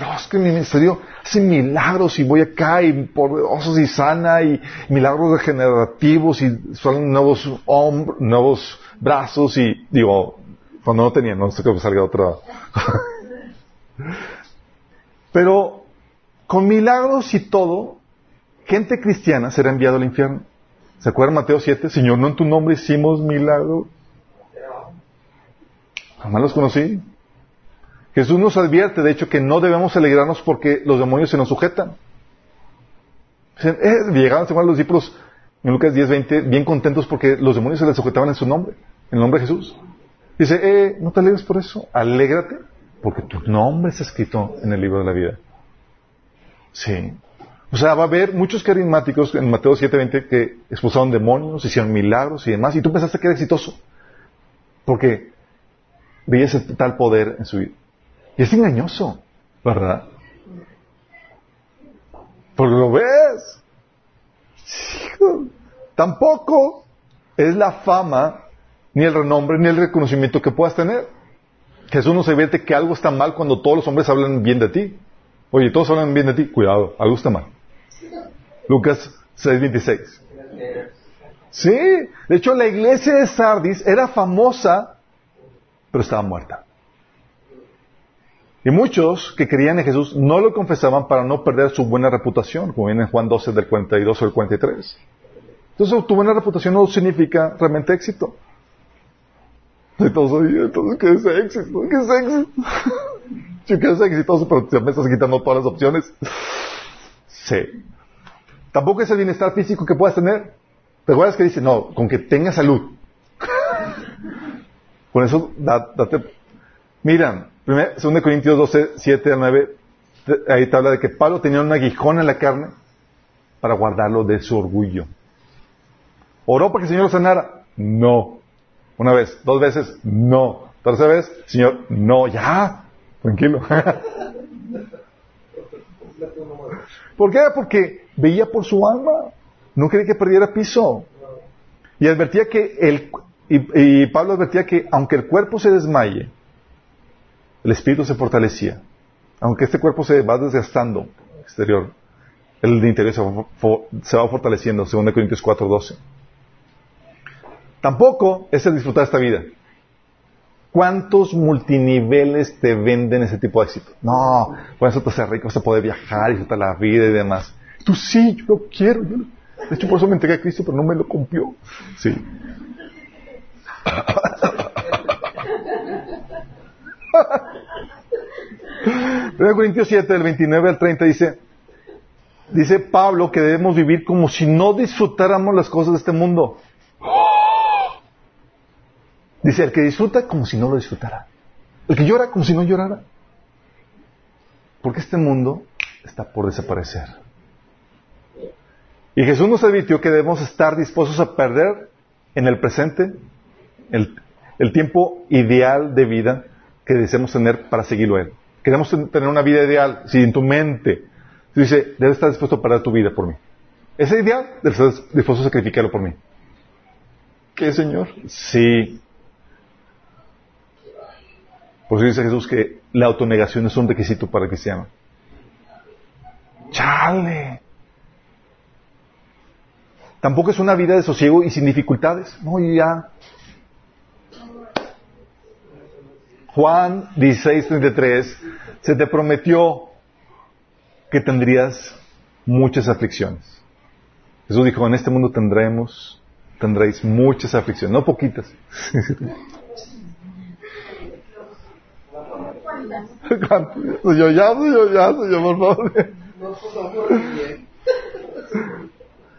No, es que mi ministerio hace milagros y voy acá y poderosos y sana y milagros regenerativos y son nuevos hombros, nuevos brazos y digo, cuando no tenía, no sé que salga otra. Pero con milagros y todo, gente cristiana será enviada al infierno. ¿Se acuerdan Mateo 7? Señor, no en tu nombre hicimos milagros. Jamás los conocí. Jesús nos advierte, de hecho, que no debemos alegrarnos porque los demonios se nos sujetan. Eh, llegaban a los discípulos en Lucas 10, 20, bien contentos porque los demonios se les sujetaban en su nombre, en el nombre de Jesús. Dice, eh, no te alegres por eso, alégrate porque tu nombre está escrito en el libro de la vida. Sí. O sea, va a haber muchos carismáticos en Mateo 7:20 que expulsaron demonios, hicieron milagros y demás, y tú pensaste que era exitoso. Porque veías tal poder en su vida. Y es engañoso, ¿verdad? Porque lo ves. Tampoco es la fama, ni el renombre, ni el reconocimiento que puedas tener. Jesús nos advierte que algo está mal cuando todos los hombres hablan bien de ti. Oye, todos hablan bien de ti. Cuidado, algo está mal. Lucas 6:26. Sí, de hecho la iglesia de Sardis era famosa, pero estaba muerta. Y muchos que creían en Jesús no lo confesaban para no perder su buena reputación, como viene en Juan 12 del 42 al 43. Entonces tu buena reputación no significa realmente éxito. Entonces, entonces ¿qué es éxito? ¿Qué es éxito? Yo quiero ser exitoso, pero me estás quitando todas las opciones. Sí. Tampoco es el bienestar físico que puedas tener. ¿Te acuerdas que dice? No, con que tengas salud. Con eso, date. Mira, 2 Corintios 12, 7 a 9, ahí te habla de que Pablo tenía un aguijón en la carne para guardarlo de su orgullo. ¿Oró para que el Señor lo sanara? No. Una vez, dos veces, no. Tercera vez, Señor, no, ya, tranquilo. ¿Por qué? Porque veía por su alma. No quería que perdiera piso. Y advertía que el, y, Pablo advertía que aunque el cuerpo se desmaye, el espíritu se fortalecía. Aunque este cuerpo se va desgastando exterior, el de interior se va, fortaleciendo, según Corintios 4:12. Tampoco es el disfrutar esta vida. ¿Cuántos multiniveles te venden ese tipo de éxito? No, con eso te hace rico, vas a poder viajar, disfrutar la vida y demás. Tú sí, yo lo quiero. de hecho, por eso me entregué a Cristo, pero no me lo cumplió. Sí. 1 Corintios 7, del 29 al 30 dice, dice Pablo que debemos vivir como si no disfrutáramos las cosas de este mundo. Dice, el que disfruta como si no lo disfrutara. El que llora como si no llorara. Porque este mundo está por desaparecer. Y Jesús nos advirtió que debemos estar dispuestos a perder en el presente el, tiempo ideal de vida que deseamos tener para seguirlo a Él. Queremos tener una vida ideal. Si en tu mente tú dices, debes estar dispuesto a perder tu vida por mí. Ese ideal, debes estar dispuesto a sacrificarlo por mí. ¿Qué, Señor? Sí. Por eso dice Jesús que la autonegación es un requisito para el cristiano. ¡Chale! Tampoco es una vida de sosiego y sin dificultades. No, ya. Juan 16:33 se te prometió que tendrías muchas aflicciones. Jesús dijo, en este mundo tendremos, tendréis muchas aflicciones, no poquitas. yo ya, yo ya, yo por favor.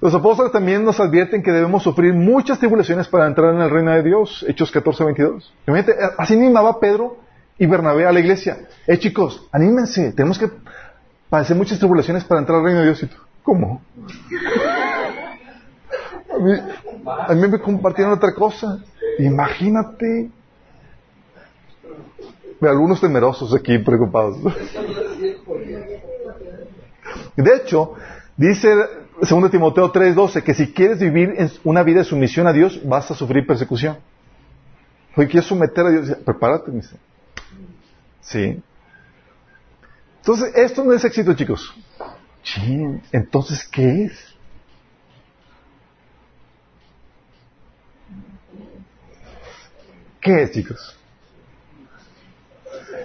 Los apóstoles también nos advierten que debemos sufrir muchas tribulaciones para entrar en el reino de Dios. Hechos 14, 22. Así animaba Pedro y Bernabé a la iglesia. Eh, chicos, anímense. Tenemos que padecer muchas tribulaciones para entrar al reino de Dios. ¿Cómo? A mí, me compartieron otra cosa. Imagínate. Algunos temerosos aquí, preocupados. De hecho, dice 2 Timoteo 3:12, que si quieres vivir una vida de sumisión a Dios, vas a sufrir persecución. Hoy quieres someter a Dios, prepárate, dice. Sí. Entonces, esto no es éxito, chicos. entonces, ¿qué es? ¿Qué es, chicos?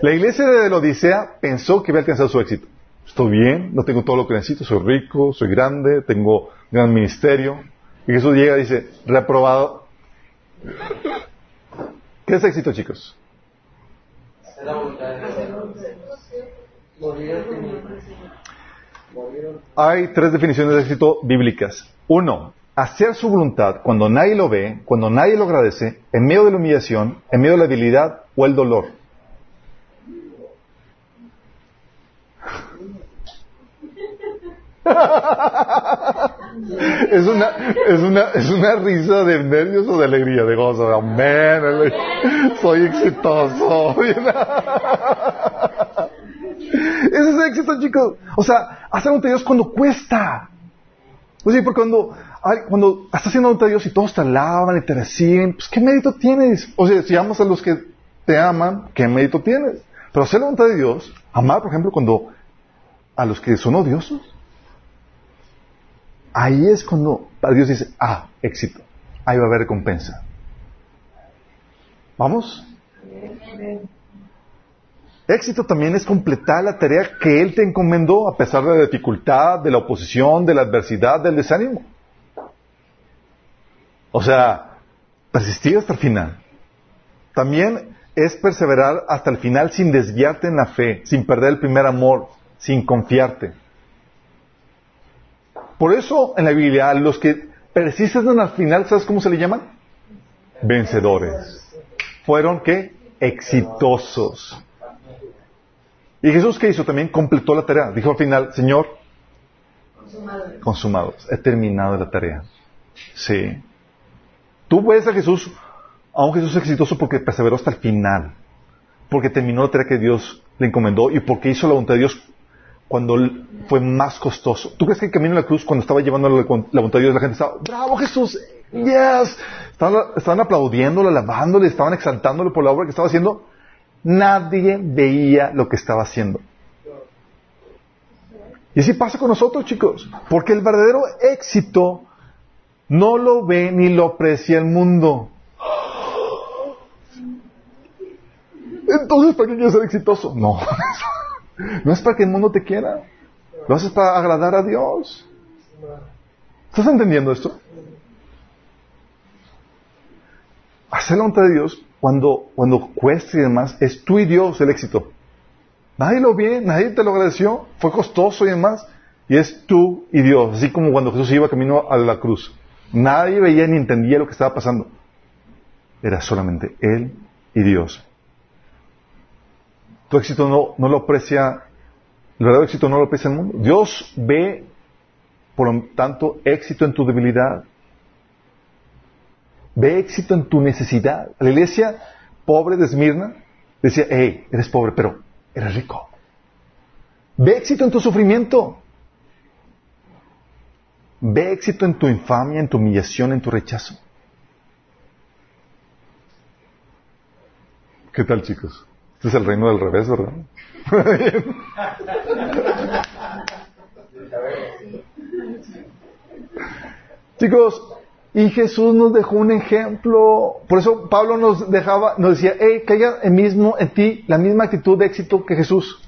La iglesia de la Odisea pensó que había alcanzado su éxito estoy bien, no tengo todo lo que necesito, soy rico, soy grande, tengo gran ministerio. Y Jesús llega y dice, reprobado. ¿Qué es éxito, chicos? Hay tres definiciones de éxito bíblicas. Uno, hacer su voluntad cuando nadie lo ve, cuando nadie lo agradece, en medio de la humillación, en medio de la debilidad o el dolor. es una, es una, es una risa de nervios o de alegría, de gozo, de amén, soy exitoso. Ese es éxito, chicos. O sea, hacer de Dios cuando cuesta. Oye, porque cuando, cuando estás haciendo de Dios y todos te alaban y te reciben, pues ¿qué mérito tienes? O sea, si amas a los que te aman, ¿qué mérito tienes? Pero hacer la voluntad de Dios, amar, por ejemplo, cuando a los que son odiosos, ahí es cuando Dios dice, ah, éxito, ahí va a haber recompensa. ¿Vamos? Éxito también es completar la tarea que Él te encomendó a pesar de la dificultad, de la oposición, de la adversidad, del desánimo. O sea, persistir hasta el final. También es perseverar hasta el final sin desviarte en la fe, sin perder el primer amor, sin confiarte. Por eso en la Biblia los que persisten hasta el final, ¿sabes cómo se le llaman? Vencedores. Fueron qué? Exitosos. Y Jesús, ¿qué hizo? También completó la tarea. Dijo al final, Señor, consumados. He terminado la tarea. Sí. Tú ves a Jesús, a un Jesús exitoso porque perseveró hasta el final. Porque terminó la tarea que Dios le encomendó y porque hizo la voluntad de Dios cuando fue más costoso. ¿Tú crees que el camino de la cruz, cuando estaba llevando la voluntad de Dios, la gente estaba, bravo Jesús, yes, estaban, estaban aplaudiéndolo, alabándole, estaban exaltándole por la obra que estaba haciendo? Nadie veía lo que estaba haciendo. Y así pasa con nosotros, chicos. Porque el verdadero éxito no lo ve ni lo aprecia el mundo. Entonces, ¿para qué quieres ser exitoso? No. No es para que el mundo te quiera. Lo haces para agradar a Dios. ¿Estás entendiendo esto? Hacer la voluntad de Dios cuando, cuando cueste y demás, es tú y Dios el éxito. Nadie lo ve, nadie te lo agradeció, fue costoso y demás. Y es tú y Dios, así como cuando Jesús iba camino a la cruz. Nadie veía ni entendía lo que estaba pasando. Era solamente Él y Dios. Tu éxito no, no lo aprecia, el verdadero éxito no lo aprecia el mundo. Dios ve, por lo tanto, éxito en tu debilidad, Ve éxito en tu necesidad. La iglesia pobre de Esmirna decía, hey, eres pobre, pero eres rico. Ve éxito en tu sufrimiento. Ve éxito en tu infamia, en tu humillación, en tu rechazo. ¿Qué tal, chicos? Este es el reino del revés, ¿verdad? chicos, y Jesús nos dejó un ejemplo. Por eso Pablo nos dejaba, nos decía, hey, que haya el mismo en ti la misma actitud de éxito que Jesús.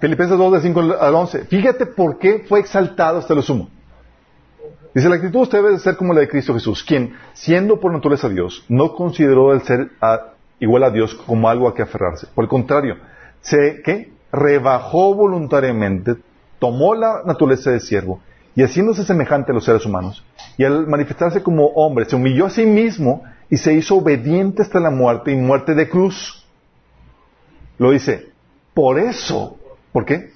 Filipenses 2, de 5 al 11. Fíjate por qué fue exaltado hasta lo sumo. Dice, la actitud usted debe ser como la de Cristo Jesús, quien, siendo por naturaleza Dios, no consideró el ser igual a Dios como algo a que aferrarse. Por el contrario, se, ¿qué? Rebajó voluntariamente, tomó la naturaleza de siervo y haciéndose semejante a los seres humanos, y al manifestarse como hombre, se humilló a sí mismo y se hizo obediente hasta la muerte y muerte de cruz. Lo dice, por eso, ¿por qué?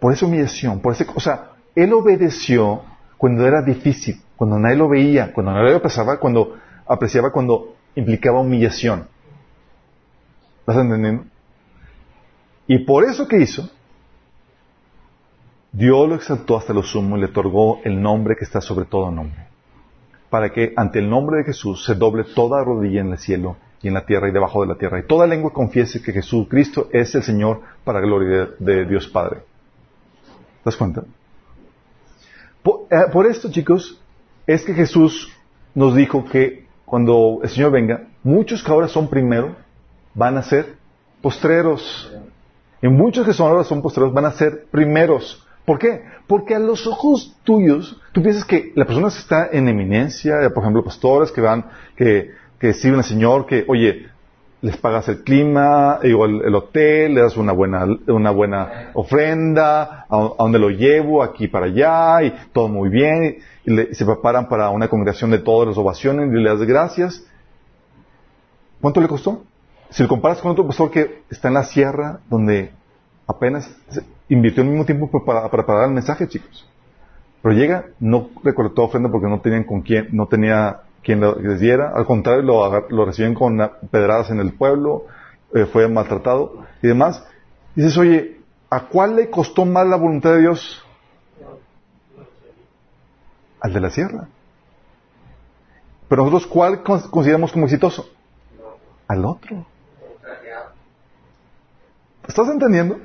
Por esa humillación, por ese, o sea, él obedeció cuando era difícil, cuando nadie lo veía, cuando nadie lo apreciaba, cuando apreciaba cuando implicaba humillación. ¿Estás entendiendo? Y por eso que hizo, Dios lo exaltó hasta lo sumo y le otorgó el nombre que está sobre todo nombre, para que ante el nombre de Jesús se doble toda rodilla en el cielo y en la tierra y debajo de la tierra, y toda lengua confiese que Jesucristo es el Señor para gloria de, Dios Padre. ¿Te das cuenta? Eh, por esto, chicos, es que Jesús nos dijo que cuando el Señor venga, muchos que ahora son primero van a ser postreros. Y muchos que son ahora son postreros van a ser primeros. ¿Por qué? Porque a los ojos tuyos, tú piensas que la persona está en eminencia, por ejemplo, pastores que van, que, que sirven al Señor, que, oye, les pagas el clima, digo, el, el hotel, le das una buena, una buena ofrenda, a, a donde lo llevo, aquí para allá, y todo muy bien, y, le- y se preparan para una congregación de todas las ovaciones, y le das gracias. ¿Cuánto le costó? Si lo comparas con otro pastor que está en la sierra, donde apenas invirtió el mismo tiempo para, para preparar el mensaje, chicos. Pero llega, no recolectó ofrenda porque no tenían con quién, no tenía quien les diera. Al contrario, lo, reciben con pedradas en el pueblo, eh, fue maltratado y demás. Dices, oye, ¿a cuál le costó más la voluntad de Dios? Al de la sierra. Pero nosotros, ¿cuál cons- consideramos como exitoso? Al otro. ¿Estás entendiendo?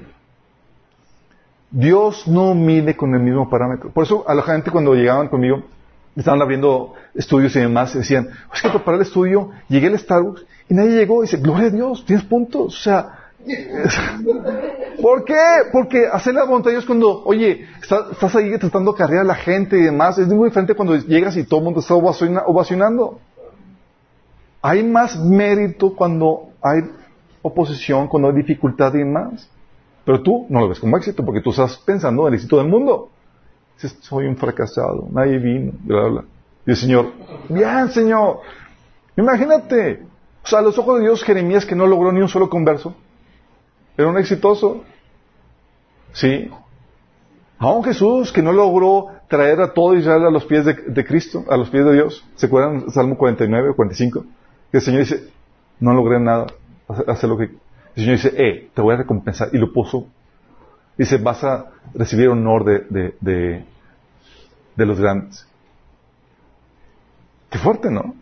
Dios no mide con el mismo parámetro. Por eso a la gente cuando llegaban conmigo, estaban abriendo estudios y demás, decían, es que preparé el estudio, llegué al Starbucks y nadie llegó. Y dice, gloria a Dios, tienes puntos. O sea, ¿por qué? Porque hacer la voluntad de Dios cuando, oye, estás, estás ahí tratando de cargar a la gente y demás, es muy diferente cuando llegas y todo el mundo está ovaciona- ovacionando. Hay más mérito cuando hay oposición, cuando hay dificultad y demás. Pero tú no lo ves como éxito porque tú estás pensando en el éxito del mundo. Dices, soy un fracasado, nadie vino, bla, bla. Y el Señor, bien, Señor. Imagínate. O sea, a los ojos de Dios, Jeremías, que no logró ni un solo converso, era un exitoso. Sí. Aún Jesús, que no logró traer a todo Israel a los pies de, de Cristo, a los pies de Dios. ¿Se acuerdan Salmo 49 o 45? Que el Señor dice, no logré nada, hacer lo que... El Señor dice, eh, te voy a recompensar. Y lo puso. Dice, vas a recibir honor de, de, de, de los grandes. Qué fuerte, ¿no?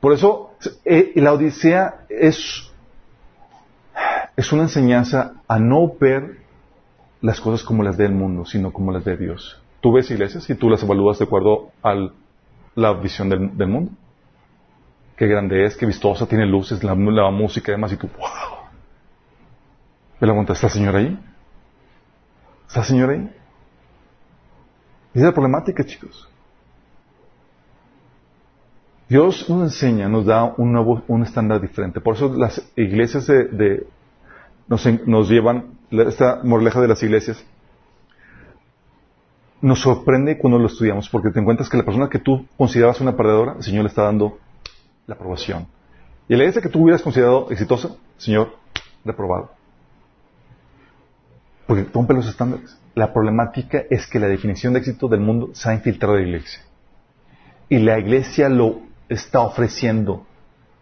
Por eso, eh, la Odisea es, es una enseñanza a no ver las cosas como las ve el mundo, sino como las ve Dios. Tú ves iglesias y tú las evalúas de acuerdo a la visión del, del mundo. Qué grande es, qué vistosa, tiene luces, la, música y demás, y tú, wow. Me la pregunta, ¿está el Señor ahí? ¿Está el Señor ahí? Esa es la problemática, chicos. Dios nos enseña, nos da un nuevo, un estándar diferente. Por eso las iglesias de, de- nos, nos llevan, esta moraleja de las iglesias, nos sorprende cuando lo estudiamos, porque te encuentras que la persona que tú considerabas una perdedora, el Señor le está dando la aprobación. Y la iglesia que tú hubieras considerado exitosa, Señor, reprobado. Porque rompe los estándares. La problemática es que la definición de éxito del mundo se ha infiltrado de la iglesia. Y la iglesia lo está ofreciendo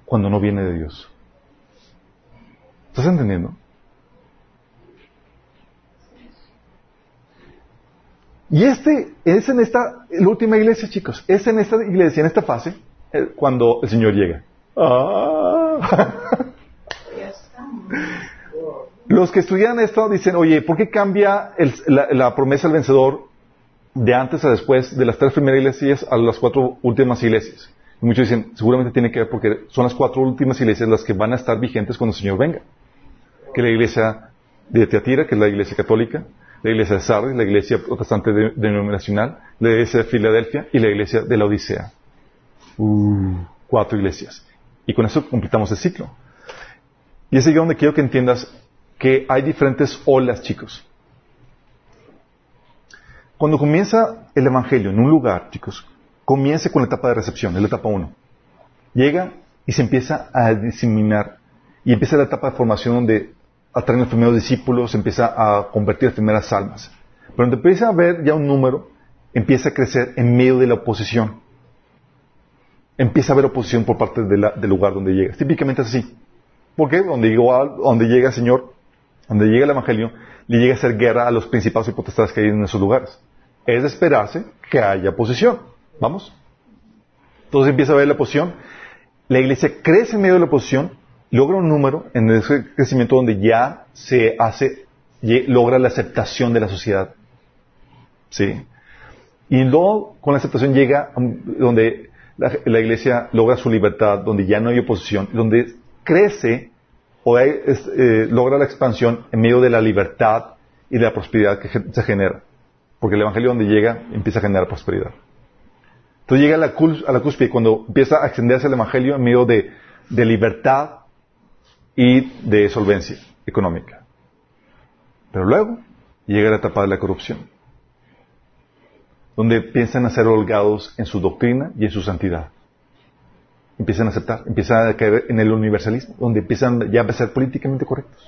cuando no viene de Dios. ¿Estás entendiendo? Y este es en esta, la última iglesia, chicos, es en esta iglesia, en esta fase, cuando el Señor llega. Ah. Los que estudian esto dicen, oye, ¿por qué cambia el- la, la promesa al vencedor de antes a después de las tres primeras iglesias a las cuatro últimas iglesias? Y muchos dicen, seguramente tiene que ver porque son las cuatro últimas iglesias las que van a estar vigentes cuando el Señor venga. Que la iglesia de Teatira, que es la iglesia católica, la iglesia de Sardis, la iglesia protestante de- denominacional, la iglesia de Filadelfia y la iglesia de la Odisea. Cuatro iglesias. Y con eso completamos el ciclo. Y es ahí donde quiero que entiendas que hay diferentes olas, chicos. Cuando comienza el Evangelio en un lugar, chicos, comienza con la etapa de recepción, es la etapa 1. Llega y se empieza a diseminar. Y empieza la etapa de formación donde atraen los primeros discípulos, empieza a convertir las primeras almas. Pero donde empieza a haber ya un número, empieza a crecer en medio de la oposición. Empieza a haber oposición por parte del lugar donde llega. Típicamente es así. ¿Por qué? Donde, donde llega el Señor, donde llega el Evangelio, le llega a hacer guerra a los principados y potestades que hay en esos lugares. Es de esperarse que haya oposición. ¿Vamos? Entonces empieza a haber la oposición. La iglesia crece en medio de la oposición, logra un número en ese crecimiento donde ya se hace, logra la aceptación de la sociedad. ¿Sí? Y luego con la aceptación llega donde la, iglesia logra su libertad, donde ya no hay oposición, donde crece o hay, es, eh, logra la expansión en medio de la libertad y de la prosperidad que se genera. Porque el Evangelio donde llega empieza a generar prosperidad. Entonces llega a la, cul- a la cúspide cuando empieza a extenderse el Evangelio en medio de libertad y de solvencia económica. Pero luego llega la etapa de la corrupción, donde empiezan a ser holgados en su doctrina y en su santidad. Empiezan a aceptar, empiezan a caer en el universalismo, donde empiezan ya a ser políticamente correctos.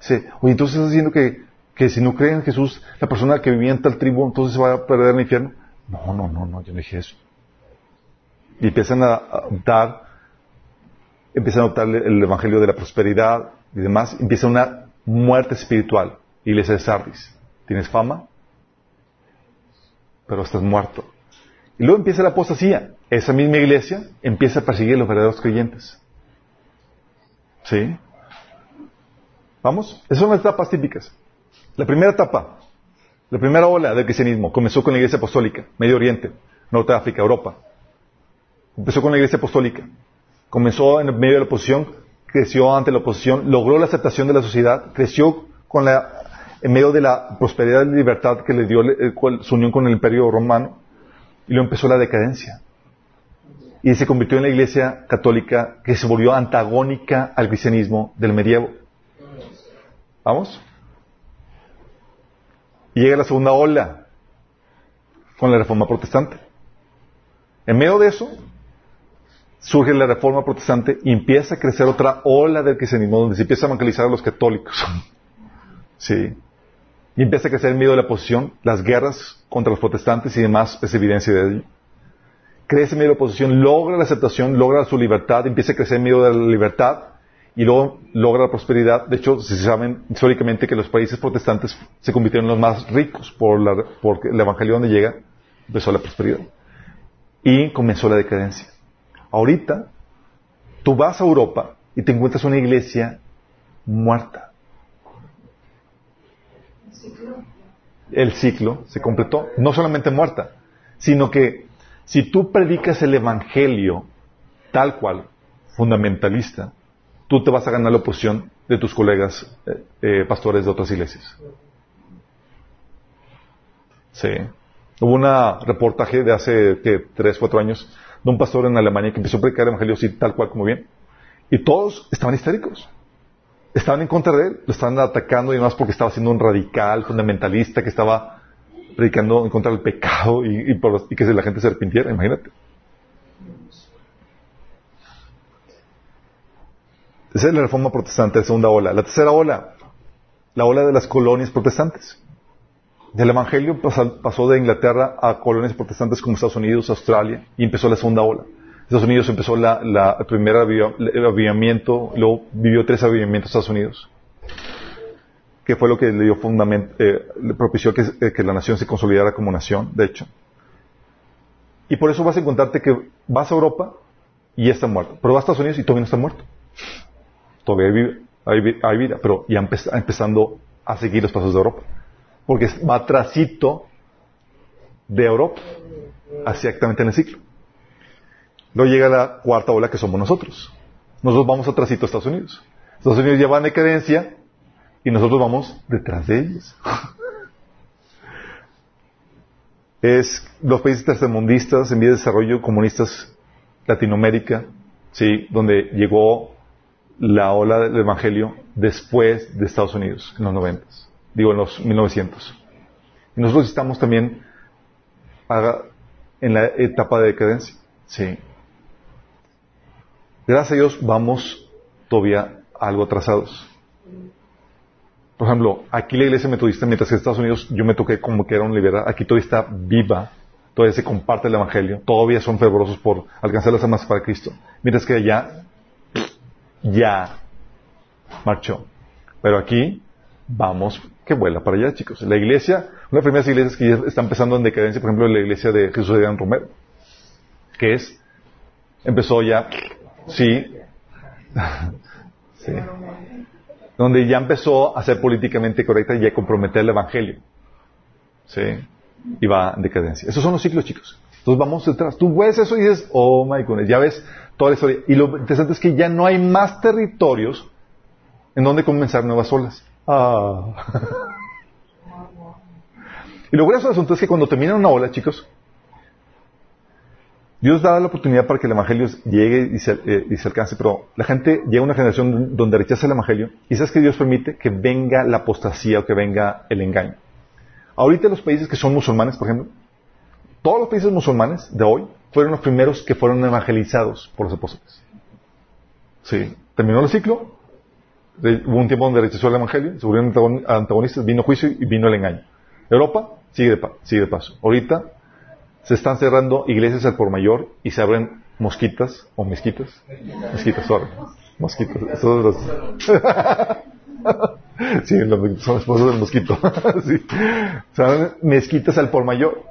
Sí. Oye, entonces estás diciendo que, que si no creen en Jesús, la persona que vivía en tal tribu, entonces se va a perder el infierno. No, no, no, no, yo no dije eso. Y empiezan a adoptar, empiezan a adoptar el evangelio de la prosperidad y demás, empieza una muerte espiritual. Iglesia de Sardis, tienes fama, pero estás muerto. Y luego empieza la apostasía. Esa misma iglesia empieza a perseguir a los verdaderos creyentes. ¿Sí? ¿Vamos? Esas son las etapas típicas. La primera etapa, la primera ola del cristianismo comenzó con la iglesia apostólica, Medio Oriente, Norte África, Europa. Empezó con la iglesia apostólica. Comenzó en medio de la oposición, creció ante la oposición, logró la aceptación de la sociedad, creció con la en medio de la prosperidad y libertad que le dio su unión con el imperio romano, y luego empezó la decadencia. Y se convirtió en la iglesia católica que se volvió antagónica al cristianismo del medievo. ¿Vamos? Y llega la segunda ola con la reforma protestante. En medio de eso, surge la reforma protestante y empieza a crecer otra ola del cristianismo donde se empieza a evangelizar a los católicos. sí. Y empieza a crecer en medio de la oposición, las guerras contra los protestantes y demás es evidencia de ello. Crece en medio de la oposición, logra la aceptación, logra su libertad, empieza a crecer en medio de la libertad y luego logra la prosperidad. De hecho, se saben históricamente que los países protestantes se convirtieron en los más ricos por la, el evangelio donde llega empezó la prosperidad. Y comenzó la decadencia. Ahorita, tú vas a Europa y te encuentras una iglesia muerta el ciclo se completó. No solamente muerta, sino que si tú predicas el Evangelio tal cual, fundamentalista, tú te vas a ganar la oposición de tus colegas eh, eh, pastores de otras iglesias. Sí. Hubo un reportaje de hace ¿qué? tres, cuatro años de un pastor en Alemania que empezó a predicar el Evangelio así, tal cual como bien. Y todos estaban histéricos estaban en contra de él, lo estaban atacando y demás porque estaba siendo un radical, fundamentalista, que estaba predicando en contra del pecado y, que la gente se arrepintiera, imagínate. Esa es la reforma protestante, la segunda ola. La tercera ola, la ola de las colonias protestantes. Del Evangelio pasó de Inglaterra a colonias protestantes como Estados Unidos, Australia, y empezó la segunda ola. Estados Unidos empezó la, la el primer avivamiento, luego vivió tres avivamientos Estados Unidos, que fue lo que le dio eh, propició que, eh, que, la nación se consolidara como nación, de hecho. Y por eso vas a encontrarte que vas a Europa y ya está muerto, pero vas a Estados Unidos y todavía no está muerto. Todavía hay, vida, pero ya empezando a seguir los pasos de Europa. Porque va trasito de Europa, exactamente en el ciclo. Luego llega la cuarta ola que somos nosotros. Nosotros vamos atrásito a Estados Unidos. Estados Unidos ya va en decadencia y nosotros vamos detrás de ellos. es los países tercermundistas en vía de desarrollo comunistas Latinoamérica, sí, donde llegó la ola del evangelio después de Estados Unidos, en los 90, digo en los 1900. Y nosotros estamos también en la etapa de decadencia, sí. Gracias a Dios vamos todavía algo atrasados. Por ejemplo, aquí la iglesia metodista, mientras que en Estados Unidos yo me toqué como que era un liberal, aquí todavía está viva, todavía se comparte el evangelio, todavía son fervorosos por alcanzar las almas para Cristo. Mientras que allá, ya marchó. Pero aquí, vamos, que vuela para allá, chicos. La iglesia, una de las primeras iglesias que ya está empezando en decadencia, por ejemplo, la iglesia de Jesús de Dan Romero, que es, empezó ya Sí. sí. Donde ya empezó a ser políticamente correcta y a comprometer el Evangelio. Sí. Y va en decadencia. Esos son los ciclos, chicos. Entonces vamos detrás. Tú ves eso y dices, oh my goodness, ya ves toda la historia. Y lo interesante es que ya no hay más territorios en donde comenzar nuevas olas. Ah. y lo curioso del asunto es que cuando termina una ola, chicos, Dios da la oportunidad para que el Evangelio llegue y se, eh, alcance, pero la gente llega a una generación donde rechaza el Evangelio y sabes que Dios permite que venga la apostasía o que venga el engaño. Ahorita los países que son musulmanes, por ejemplo, todos los países musulmanes de hoy fueron los primeros que fueron evangelizados por los apóstoles. Sí. Terminó el ciclo, hubo un tiempo donde rechazó el Evangelio, se volvieron antagonistas, vino juicio y vino el engaño. Europa sigue de, sigue de paso. Ahorita se están cerrando iglesias al por mayor y se abren mosquitas o mezquitas. Mezquitas, sorry. Mosquitos. Sí, los son esposos del mosquito. sí. Se abren mezquitas al por mayor.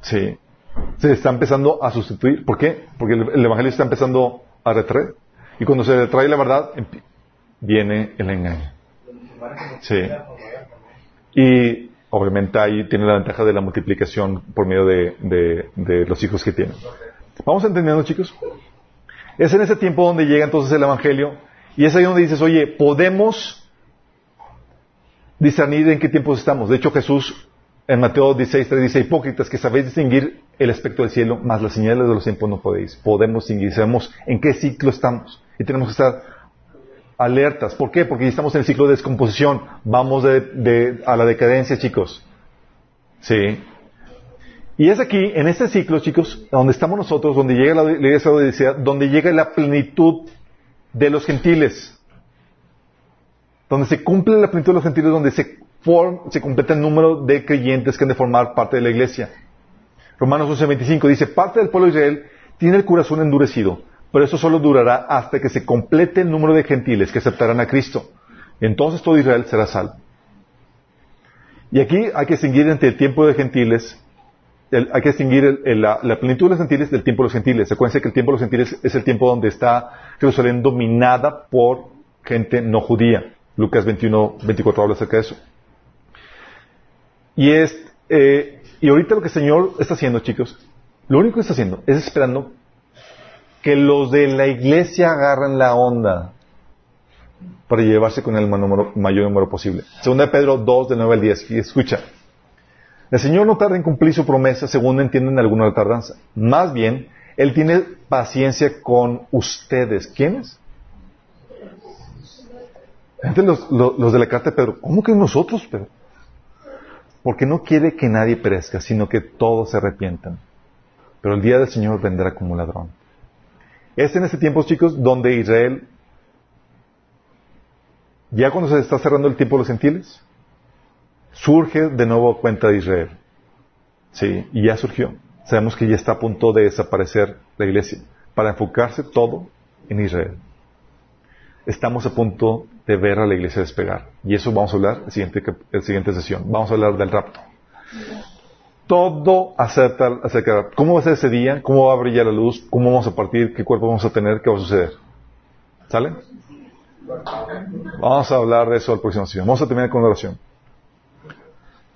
Sí. Se está empezando a sustituir. ¿Por qué? Porque el, el evangelio está empezando a retraer. Y cuando se retrae la verdad, viene el engaño. Sí. Y obviamente ahí tiene la ventaja de la multiplicación por medio de, los hijos que tiene. ¿Vamos entendiendo, chicos? Es en ese tiempo donde llega entonces el Evangelio y es ahí donde dices, oye, podemos discernir en qué tiempos estamos. De hecho, Jesús en Mateo 16, 3 dice, hipócritas que sabéis distinguir el aspecto del cielo, más las señales de los tiempos no podéis. Podemos distinguir, sabemos en qué ciclo estamos y tenemos que estar alertas. ¿Por qué? Porque estamos en el ciclo de descomposición. Vamos de, a la decadencia, chicos. Sí. Y es aquí, en este ciclo, chicos, donde estamos nosotros, donde llega la iglesia de donde llega la plenitud de los gentiles. Donde se cumple la plenitud de los gentiles, donde se, se completa el número de creyentes que han de formar parte de la iglesia. Romanos 11:25 dice, parte del pueblo de Israel tiene el corazón endurecido pero eso solo durará hasta que se complete el número de gentiles que aceptarán a Cristo. Entonces todo Israel será salvo. Y aquí hay que distinguir entre el tiempo de gentiles, hay que distinguir la, plenitud de los gentiles del tiempo de los gentiles. Acuérdense que el tiempo de los gentiles es el tiempo donde está Jerusalén dominada por gente no judía. Lucas 21, 24 habla acerca de eso. Y es, eh, y ahorita lo que el Señor está haciendo, chicos, lo único que está haciendo es esperando que los de la iglesia agarren la onda para llevarse con el mayor número posible. Segunda Pedro 2, de 9 al 10. Y escucha. El Señor no tarda en cumplir su promesa, según entienden algunos la tardanza. Más bien, Él tiene paciencia con ustedes. ¿Quiénes? los, los, de la carta de Pedro. ¿Cómo que nosotros, Pedro? Porque no quiere que nadie perezca, sino que todos se arrepientan. Pero el día del Señor vendrá como ladrón. Es en este tiempo, chicos, donde Israel, ya cuando se está cerrando el tiempo de los gentiles, surge de nuevo cuenta de Israel. Sí, y ya surgió. Sabemos que ya está a punto de desaparecer la iglesia para enfocarse todo en Israel. Estamos a punto de ver a la iglesia despegar. Y eso vamos a hablar en la siguiente, siguiente sesión. Vamos a hablar del rapto todo acerca, acerca cómo va a ser ese día, cómo va a brillar la luz, cómo vamos a partir, qué cuerpo vamos a tener, qué va a suceder. ¿Sale? Vamos a hablar de eso al próximo sesión. Vamos a terminar con oración.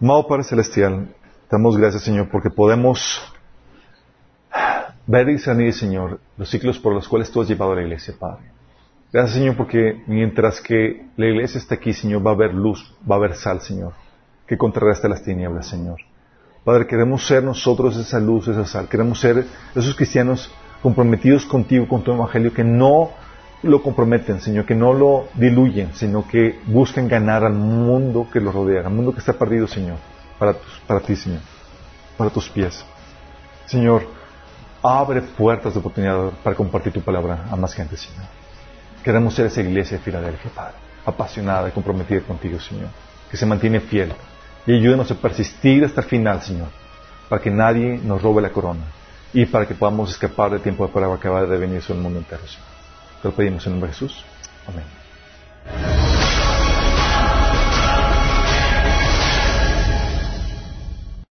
Amado Padre Celestial, damos gracias, Señor, porque podemos ver y discernir, Señor, los ciclos por los cuales tú has llevado a la iglesia, Padre. Gracias, Señor, porque mientras que la iglesia está aquí, Señor, va a haber luz, va a haber sal, Señor, que contrarresta las tinieblas, Señor. Padre, queremos ser nosotros esa luz, esa sal. Queremos ser esos cristianos comprometidos contigo, con tu evangelio, que no lo comprometen, Señor, que no lo diluyen, sino que busquen ganar al mundo que los rodea, al mundo que está perdido, Señor, para, para ti, Señor, para tus pies. Señor, abre puertas de oportunidad para compartir tu palabra a más gente, Señor. Queremos ser esa iglesia de Filadelfia, Padre, apasionada y comprometida contigo, Señor, que se mantiene fiel y ayúdanos a persistir hasta el final, Señor, para que nadie nos robe la corona y para que podamos escapar del tiempo de prueba que va a venir sobre el mundo entero, Señor. Te lo pedimos en nombre de Jesús. Amén.